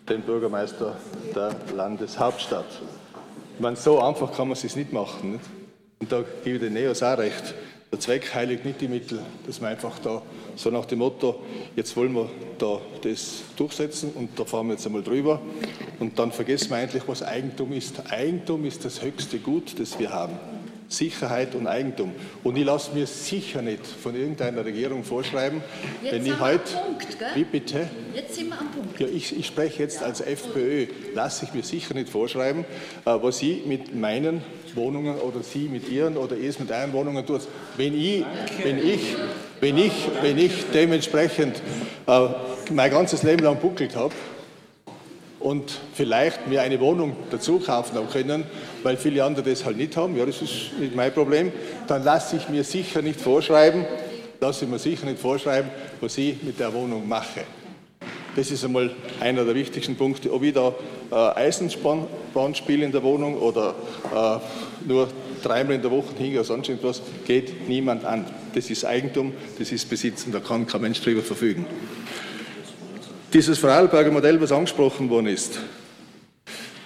den Bürgermeister der Landeshauptstadt. Man so einfach kann man es nicht machen. Nicht? Und da gebe ich den Neos auch recht. Der Zweck heiligt nicht die Mittel, dass man einfach da so nach dem Motto, jetzt wollen wir da das durchsetzen und da fahren wir jetzt einmal drüber und dann vergessen wir eigentlich, was Eigentum ist. Eigentum ist das höchste Gut, das wir haben. Sicherheit und Eigentum. Und ich lasse mir sicher nicht von irgendeiner Regierung vorschreiben, jetzt wenn ich heute. Punkt, gell? Wie bitte? Jetzt sind wir am Punkt. Ja, ich, ich spreche jetzt ja. als FPÖ, lasse ich mir sicher nicht vorschreiben, äh, was ich mit meinen Wohnungen oder Sie mit Ihren oder es mit Ihren Wohnungen tut. Wenn ich, wenn ich, wenn ich, wenn ich dementsprechend äh, mein ganzes Leben lang buckelt habe, und vielleicht mir eine Wohnung dazu kaufen können, weil viele andere das halt nicht haben, ja, das ist nicht mein Problem, dann lasse ich mir sicher nicht vorschreiben, lasse ich mir sicher nicht vorschreiben, was ich mit der Wohnung mache. Das ist einmal einer der wichtigsten Punkte. Ob ich da äh, Eisenbahn spiele in der Wohnung oder äh, nur dreimal in der Woche hingehe oder sonst irgendwas, geht niemand an. Das ist Eigentum, das ist Besitz und da kann kein Mensch drüber verfügen. Dieses Vorarlberger Modell, was angesprochen worden ist,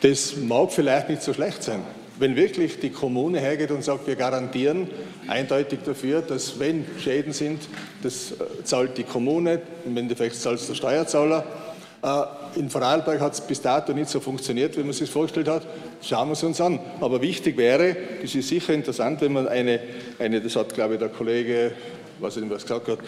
das mag vielleicht nicht so schlecht sein. Wenn wirklich die Kommune hergeht und sagt, wir garantieren eindeutig dafür, dass wenn Schäden sind, das äh, zahlt die Kommune, im Endeffekt zahlt es der Steuerzahler. Äh, in Vorarlberg hat es bis dato nicht so funktioniert, wie man sich vorgestellt hat. Schauen wir es uns an. Aber wichtig wäre, das ist sicher interessant, wenn man eine, eine das hat, glaube ich, der Kollege, was er was gesagt hat,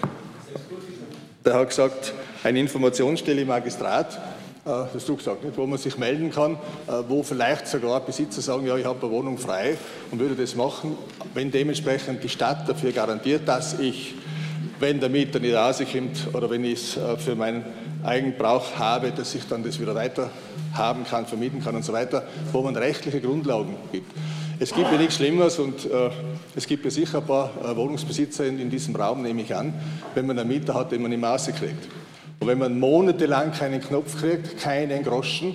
der hat gesagt, eine Informationsstelle im Magistrat, äh, hast du gesagt, nicht, wo man sich melden kann, äh, wo vielleicht sogar Besitzer sagen, ja, ich habe eine Wohnung frei und würde das machen, wenn dementsprechend die Stadt dafür garantiert, dass ich, wenn der Mieter nicht rauskommt oder wenn ich es äh, für meinen Eigenbrauch habe, dass ich dann das wieder weiter haben kann, vermieten kann und so weiter, wo man rechtliche Grundlagen gibt. Es gibt ja nichts Schlimmeres und äh, es gibt ja sicher ein paar Wohnungsbesitzer in, in, diesem Raum, nehme ich an, wenn man einen Mieter hat, den man im Maße kriegt. Und wenn man monatelang keinen Knopf kriegt, keinen Groschen,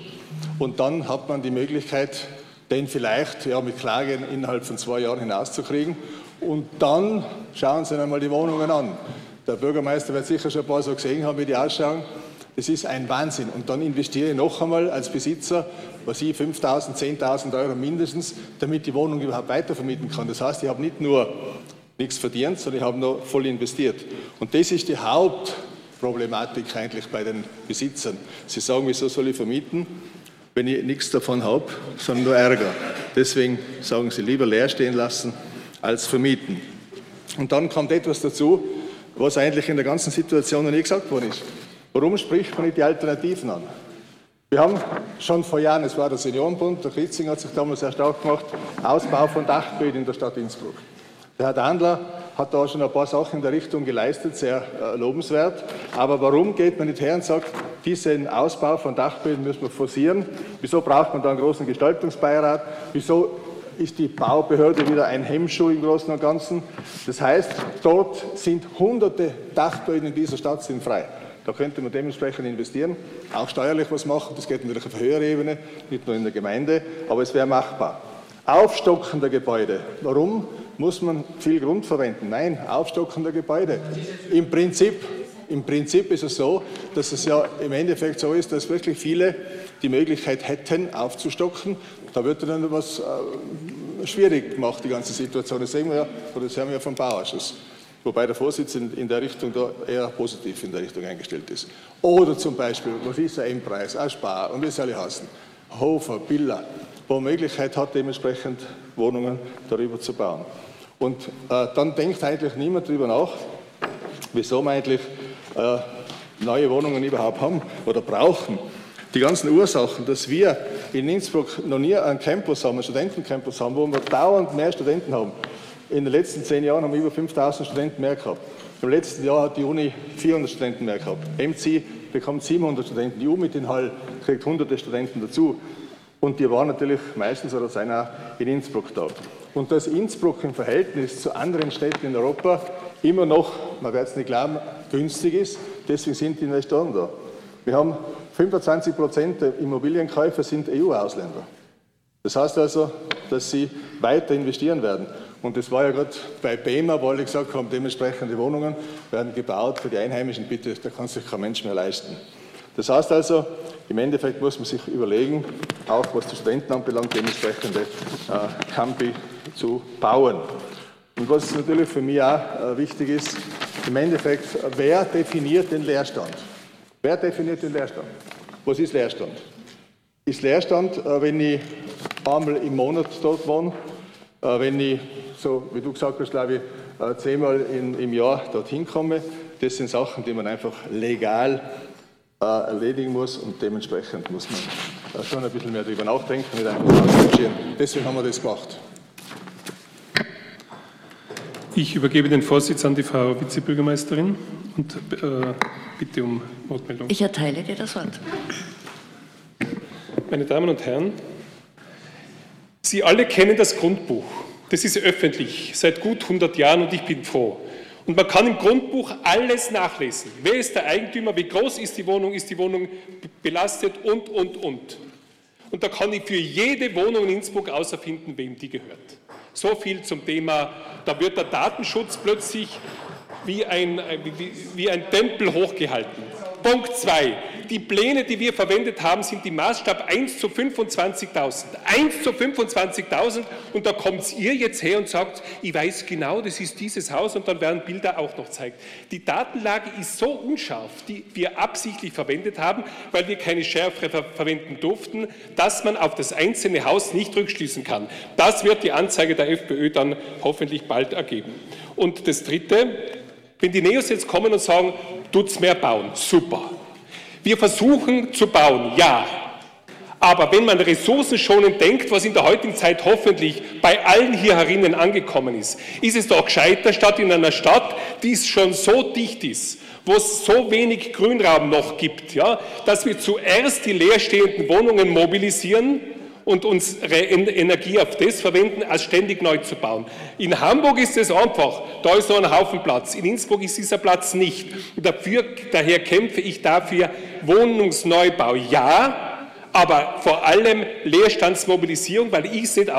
und dann hat man die Möglichkeit, den vielleicht ja, mit Klage innerhalb von zwei Jahren hinauszukriegen. Und dann schauen Sie einmal die Wohnungen an. Der Bürgermeister wird sicher schon ein paar so gesehen haben, wie die ausschauen. Das ist ein Wahnsinn. Und dann investiere ich noch einmal als Besitzer, was ich, 5.000, 10.000 Euro mindestens, damit die Wohnung überhaupt weitervermieten kann. Das heißt, ich habe nicht nur nichts verdient, sondern ich habe noch voll investiert. Und das ist die Haupt, Problematik eigentlich bei den Besitzern. Sie sagen, wieso soll ich vermieten, wenn ich nichts davon habe, sondern nur Ärger. Deswegen sagen sie lieber leer stehen lassen als vermieten. Und dann kommt etwas dazu, was eigentlich in der ganzen Situation noch nie gesagt worden ist. Warum spricht man nicht die Alternativen an? Wir haben schon vor Jahren, es war der Seniorenbund, der Kritzing hat sich damals sehr stark gemacht, Ausbau von Dachböden in der Stadt Innsbruck. Der Herr Dandler hat da schon ein paar Sachen in der Richtung geleistet, sehr äh, lobenswert. Aber warum geht man nicht her und sagt, diesen Ausbau von Dachböden müssen wir forcieren? Wieso braucht man da einen großen Gestaltungsbeirat? Wieso ist die Baubehörde wieder ein Hemmschuh im Großen und Ganzen? Das heißt, dort sind hunderte Dachböden in dieser Stadt sind frei. Da könnte man dementsprechend investieren, auch steuerlich was machen. Das geht natürlich auf einer höheren Ebene, nicht nur in der Gemeinde, aber es wäre machbar. Aufstocken der Gebäude. Warum Muss man viel Grund verwenden? Nein, Aufstocken der Gebäude. Im Prinzip, Im Prinzip ist es so, dass es ja im Endeffekt so ist, dass wirklich viele die Möglichkeit hätten, aufzustocken. Da wird dann was äh, schwierig gemacht, die ganze Situation. Das sehen wir ja, das hören wir ja vom Bauausschuss. Wobei der Vorsitzende in der Richtung da eher positiv in der Richtung eingestellt ist. Oder zum Beispiel, was ist der M-Preis? Auch Spar und wie soll ich heißen? Hofer, Billa, wo Möglichkeit hat, dementsprechend Wohnungen darüber zu bauen. Und äh, dann denkt eigentlich niemand darüber nach, wieso wir eigentlich äh, neue Wohnungen überhaupt haben oder brauchen. Die ganzen Ursachen, dass wir in Innsbruck noch nie einen Campus haben, einen Studentencampus haben, wo wir dauernd mehr Studenten haben. In den letzten zehn Jahren haben wir über 5000 Studenten mehr gehabt. Im letzten Jahr hat die Uni 400 Studenten mehr gehabt. MC bekommt 700 Studenten. Die UMIT in Hall kriegt hunderte Studenten dazu. Und die waren natürlich meistens oder auch in Innsbruck da. Und dass Innsbruck im Verhältnis zu anderen Städten in Europa immer noch, man wird es nicht glauben, günstig ist, deswegen sind die Investoren da. Wir haben 25 Prozent der Immobilienkäufer sind EU-Ausländer. Das heißt also, dass sie weiter investieren werden. Und das war ja gerade bei BEMA, wo alle gesagt haben, dementsprechende Wohnungen werden gebaut für die Einheimischen. Bitte, da kann sich kein Mensch mehr leisten. Das heißt also, im Endeffekt muss man sich überlegen, auch was die Studenten anbelangt, dementsprechende äh, Campi zu bauen. Und was natürlich für mich auch äh, wichtig ist, im Endeffekt, wer definiert den Leerstand? Wer definiert den Leerstand? Was ist Leerstand? Ist Leerstand, äh, wenn ich einmal im Monat dort wohne, äh, wenn ich, so wie du gesagt hast, glaube ich, äh, zehnmal in, im Jahr dorthin komme? Das sind Sachen, die man einfach legal äh, erledigen muss und dementsprechend muss man schon ein bisschen mehr darüber nachdenken, nicht einfach ausmarschieren. Deswegen haben wir das gemacht. Ich übergebe den Vorsitz an die Frau Vizebürgermeisterin und äh, bitte um Wortmeldung. Ich erteile dir das Wort. Meine Damen und Herren, Sie alle kennen das Grundbuch. Das ist öffentlich seit gut 100 Jahren und ich bin froh. Und man kann im Grundbuch alles nachlesen. Wer ist der Eigentümer? Wie groß ist die Wohnung? Ist die Wohnung belastet? Und, und, und. Und da kann ich für jede Wohnung in Innsbruck außerfinden, wem die gehört. So viel zum Thema, da wird der Datenschutz plötzlich wie ein, wie, wie ein Tempel hochgehalten. Punkt 2. Die Pläne, die wir verwendet haben, sind die Maßstab 1 zu 25.000. 1 zu 25.000 und da kommt ihr jetzt her und sagt, ich weiß genau, das ist dieses Haus und dann werden Bilder auch noch zeigt. Die Datenlage ist so unscharf, die wir absichtlich verwendet haben, weil wir keine Schärfe ver verwenden durften, dass man auf das einzelne Haus nicht rückschließen kann. Das wird die Anzeige der FPÖ dann hoffentlich bald ergeben. Und das Dritte, wenn die Neos jetzt kommen und sagen, tut's mehr bauen, super. Wir versuchen zu bauen, ja. Aber wenn man ressourcenschonend denkt, was in der heutigen Zeit hoffentlich bei allen hier herinnen angekommen ist, ist es doch gescheiter, statt in einer Stadt, die schon so dicht ist, wo es so wenig Grünraum noch gibt, ja, dass wir zuerst die leerstehenden Wohnungen mobilisieren und unsere Energie auf das verwenden, als ständig neu zu bauen. In Hamburg ist es einfach, da ist so ein Haufen Platz. In Innsbruck ist dieser Platz nicht. Und dafür, daher kämpfe ich dafür Wohnungsneubau. Ja, aber vor allem Leerstandsmobilisierung, weil ich es nicht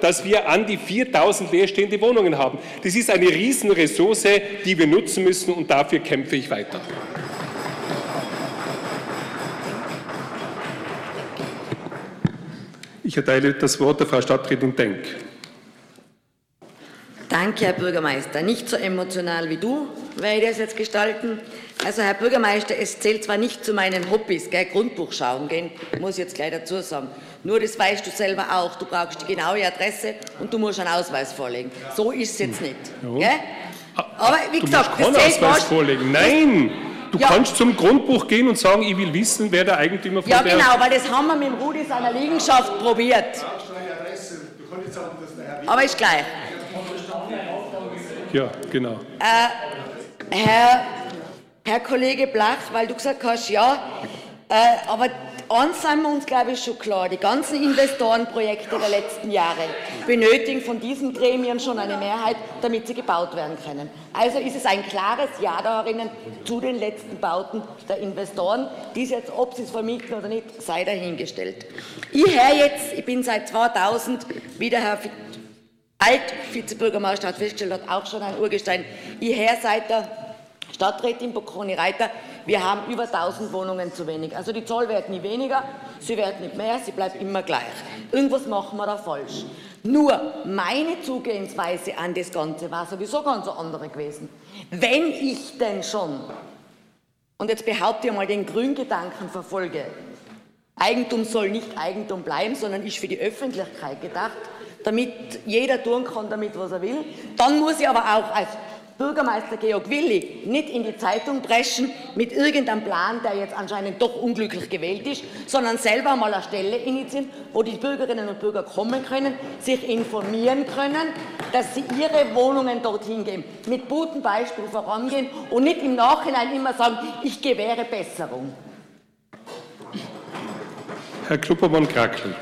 dass wir an die 4000 leerstehende Wohnungen haben. Das ist eine Riesenressource, die wir nutzen müssen und dafür kämpfe ich weiter. Ich erteile das Wort der Frau Stadträtin Denk. Danke, Herr Bürgermeister. Nicht so emotional wie du werde ich das jetzt gestalten. Also, Herr Bürgermeister, es zählt zwar nicht zu meinen Hobbys, gell, Grundbuch schauen gehen, muss ich jetzt gleich dazu sagen. Nur das weißt du selber auch. Du brauchst die genaue Adresse und du musst einen Ausweis vorlegen. So ist es jetzt nicht. Ja. Aber wie gesagt, du musst keinen Ausweis vorlegen. Nein! Du ja. kannst zum Grundbuch gehen und sagen, ich will wissen, wer der Eigentümer von ja, der... Ja, genau, weil das haben wir mit dem Rudi seiner Liegenschaft probiert. Aber ist gleich. Ja, genau. Äh, Herr, Herr Kollege Blach, weil du gesagt hast, ja, äh, aber eins sind wir uns, glaube ich, schon klar. Die ganzen Investorenprojekte der letzten Jahre benötigen von diesen Gremien schon eine Mehrheit, damit sie gebaut werden können. Also ist es ein klares Ja darin zu den letzten Bauten der Investoren. Dies jetzt, ob sie es vermieten oder nicht, sei dahingestellt. Ich höre jetzt, ich bin seit 2000, wie der Herr Alt-Vizebürgermeister hat festgestellt, hat auch schon ein Urgestein. Ich her seit der Stadträtin Bocconi Reiter, wir haben über 1000 Wohnungen zu wenig. Also die Zahl wird nie weniger, sie wird nicht mehr, sie bleibt immer gleich. Irgendwas machen wir da falsch. Nur meine Zugehensweise an das Ganze war sowieso ganz andere gewesen. Wenn ich denn schon, und jetzt behaupte ich mal den Grüngedanken verfolge, Eigentum soll nicht Eigentum bleiben, sondern ist für die Öffentlichkeit gedacht, damit jeder tun kann damit, was er will, dann muss ich aber auch als Bürgermeister Georg Willi nicht in die Zeitung preschen mit irgendeinem Plan, der jetzt anscheinend doch unglücklich gewählt ist, sondern selber mal eine Stelle initiieren, wo die Bürgerinnen und Bürger kommen können, sich informieren können, dass sie ihre Wohnungen dorthin geben, mit gutem Beispiel vorangehen und nicht im Nachhinein immer sagen, ich gewähre Besserung. Herr Kluppermann-Krakel.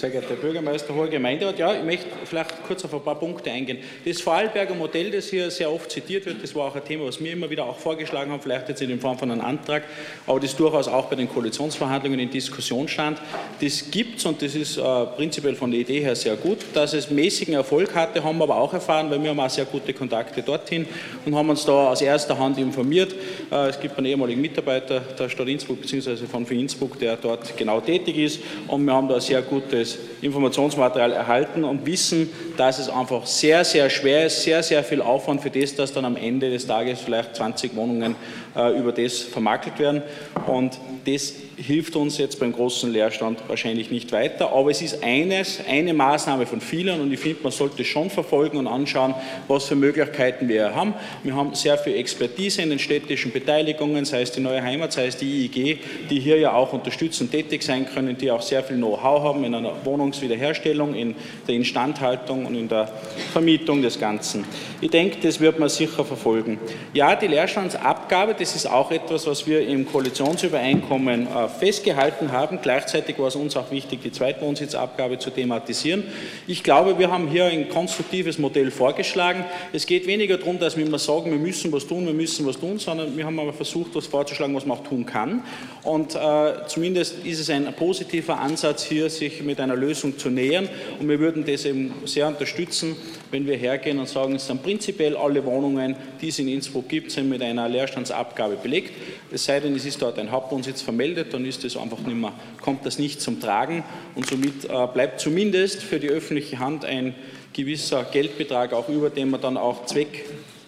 Sehr geehrter Herr Bürgermeister, hoher Gemeinderat, ja, ich möchte vielleicht kurz auf ein paar Punkte eingehen. Das Vorarlberger Modell, das hier sehr oft zitiert wird, das war auch ein Thema, was wir immer wieder auch vorgeschlagen haben, vielleicht jetzt in Form von einem Antrag, aber das durchaus auch bei den Koalitionsverhandlungen in Diskussion stand. Das gibt es und das ist äh, prinzipiell von der Idee her sehr gut. Dass es mäßigen Erfolg hatte, haben wir aber auch erfahren, weil wir haben auch sehr gute Kontakte dorthin und haben uns da aus erster Hand informiert. Äh, es gibt einen ehemaligen Mitarbeiter der Stadt Innsbruck bzw. von Innsbruck, der dort genau tätig ist und wir haben da sehr gutes Informationsmaterial erhalten und wissen, dass es einfach sehr, sehr schwer ist, sehr, sehr viel Aufwand für das, dass dann am Ende des Tages vielleicht 20 Wohnungen über das vermakelt werden. Und das hilft uns jetzt beim großen Leerstand wahrscheinlich nicht weiter. Aber es ist eines, eine Maßnahme von vielen und ich finde, man sollte schon verfolgen und anschauen, was für Möglichkeiten wir haben. Wir haben sehr viel Expertise in den städtischen Beteiligungen, sei es die Neue Heimat, sei es die IEG, die hier ja auch unterstützend tätig sein können, die auch sehr viel Know-how haben in einer Wohnungswiederherstellung, in der Instandhaltung und in der Vermietung des Ganzen. Ich denke, das wird man sicher verfolgen. Ja, die Leerstandsabgabe, das ist auch etwas, was wir im Koalitionsübereinkommen äh, festgehalten haben. Gleichzeitig war es uns auch wichtig, die Zweitwohnsitzabgabe zu thematisieren. Ich glaube, wir haben hier ein konstruktives Modell vorgeschlagen. Es geht weniger darum, dass wir immer sagen, wir müssen was tun, wir müssen was tun, sondern wir haben aber versucht, was vorzuschlagen, was man auch tun kann. Und äh, zumindest ist es ein positiver Ansatz hier, sich mit einer Lösung zu nähern. Und wir würden das eben sehr unterstützen, wenn wir hergehen und sagen, es sind prinzipiell alle Wohnungen, die es in Innsbruck gibt, sind mit einer Leerstandsabgabe belegt. Es sei denn, es ist dort ein Hauptwohnsitz vermeldet, dann ist das einfach nicht mehr, kommt das nicht zum Tragen und somit äh, bleibt zumindest für die öffentliche Hand ein gewisser Geldbetrag auch über, den man dann auch Zweck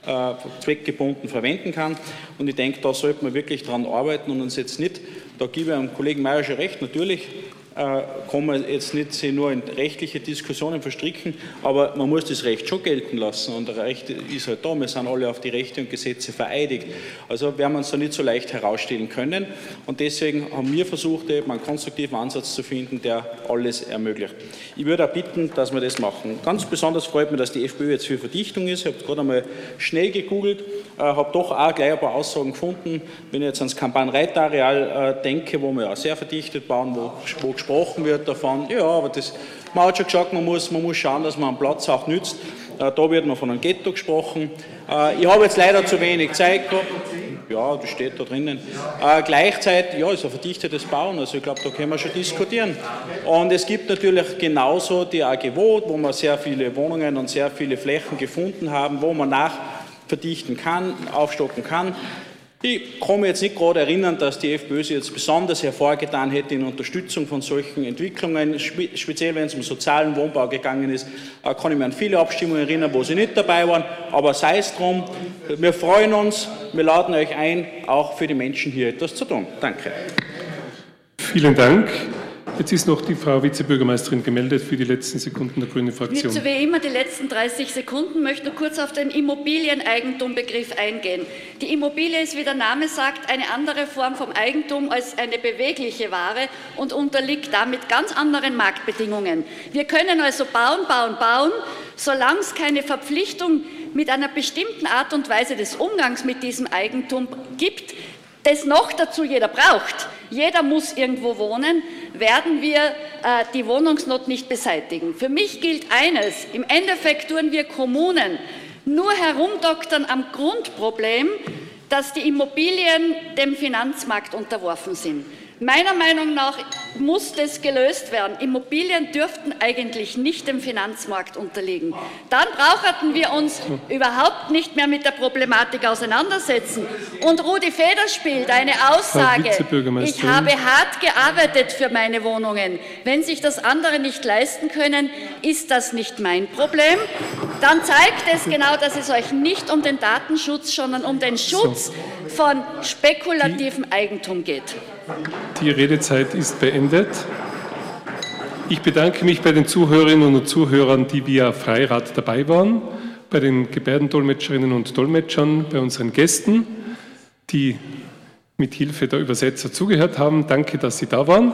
äh, zweckgebunden verwenden kann. Und ich denke, da sollte man wirklich daran arbeiten und uns jetzt nicht, da gebe ich dem Kollegen Mayer schon recht, natürlich kann man jetzt nicht nur in rechtliche Diskussionen verstricken, aber man muss das Recht schon gelten lassen und das Recht ist halt da, wir sind alle auf die Rechte und Gesetze vereidigt. Also werden wir uns da nicht so leicht herausstellen können und deswegen haben wir versucht, eben einen konstruktiven Ansatz zu finden, der alles ermöglicht. Ich würde auch bitten, dass wir das machen. Ganz besonders freut mich, dass die FPÖ jetzt für Verdichtung ist. Ich habe gerade einmal schnell gegoogelt, äh, habe doch auch gleich ein paar Aussagen gefunden, wenn ich jetzt ans Kampagnenreitareal äh, denke, wo wir ja sehr verdichtet bauen, wo, wo gesprochen wird davon, ja, aber das, man hat schon gesagt, man muss, man muss schauen, dass man einen Platz auch nützt. Äh, da wird noch von einem Ghetto gesprochen. Äh, ich habe jetzt leider zu wenig Zeit gehabt. Ja, das steht da drinnen. Äh, gleichzeitig, ja, ist ein verdichtetes Bauen, also ich glaube, da können wir schon diskutieren. Und es gibt natürlich genauso die AG Wohnt, wo wir sehr viele Wohnungen und sehr viele Flächen gefunden haben, wo man nachverdichten kann, aufstocken kann. Ich kann mich jetzt nicht gerade erinnern, dass die FPÖ sich jetzt besonders hervorgetan hätte in Unterstützung von solchen Entwicklungen, speziell wenn es um sozialen Wohnbau gegangen ist. Äh, kann ich mich an viele Abstimmungen erinnern, wo sie nicht dabei waren. Aber sei es drum, wir freuen uns, wir laden euch ein, auch für die Menschen hier etwas zu tun. Danke. Vielen Dank. Jetzt ist noch die Frau Vizebürgermeisterin gemeldet für die letzten Sekunden der Grünen Fraktion. Nicht wie immer die letzten 30 Sekunden, möchte nur kurz auf den Immobilieneigentumbegriff eingehen. Die Immobilie ist, wie der Name sagt, eine andere Form vom Eigentum als eine bewegliche Ware und unterliegt damit ganz anderen Marktbedingungen. Wir können also bauen, bauen, bauen, solange es keine Verpflichtung mit einer bestimmten Art und Weise des Umgangs mit diesem Eigentum gibt, das noch dazu jeder braucht. Jeder muss irgendwo wohnen, werden wir äh, die Wohnungsnot nicht beseitigen. Für mich gilt eines, im Endeffekt tun wir Kommunen nur herumdoktern am Grundproblem, dass die Immobilien dem Finanzmarkt unterworfen sind. Meiner Meinung nach muss das gelöst werden. Immobilien dürften eigentlich nicht dem Finanzmarkt unterliegen. Dann brauchten wir uns überhaupt nicht mehr mit der Problematik auseinandersetzen. Und Rudi Federspiel, deine Aussage, ich habe hart gearbeitet für meine Wohnungen. Wenn sich das andere nicht leisten können, ist das nicht mein Problem. Dann zeigt es genau, dass es euch nicht um den Datenschutz, sondern um den Schutz von spekulativem Eigentum geht. Die Redezeit ist beendet. Ich bedanke mich bei den Zuhörerinnen und Zuhörern, die via Freirat dabei waren, bei den Gebärdendolmetscherinnen und Dolmetschern, bei unseren Gästen, die mit Hilfe der Übersetzer zugehört haben. Danke, dass Sie da waren.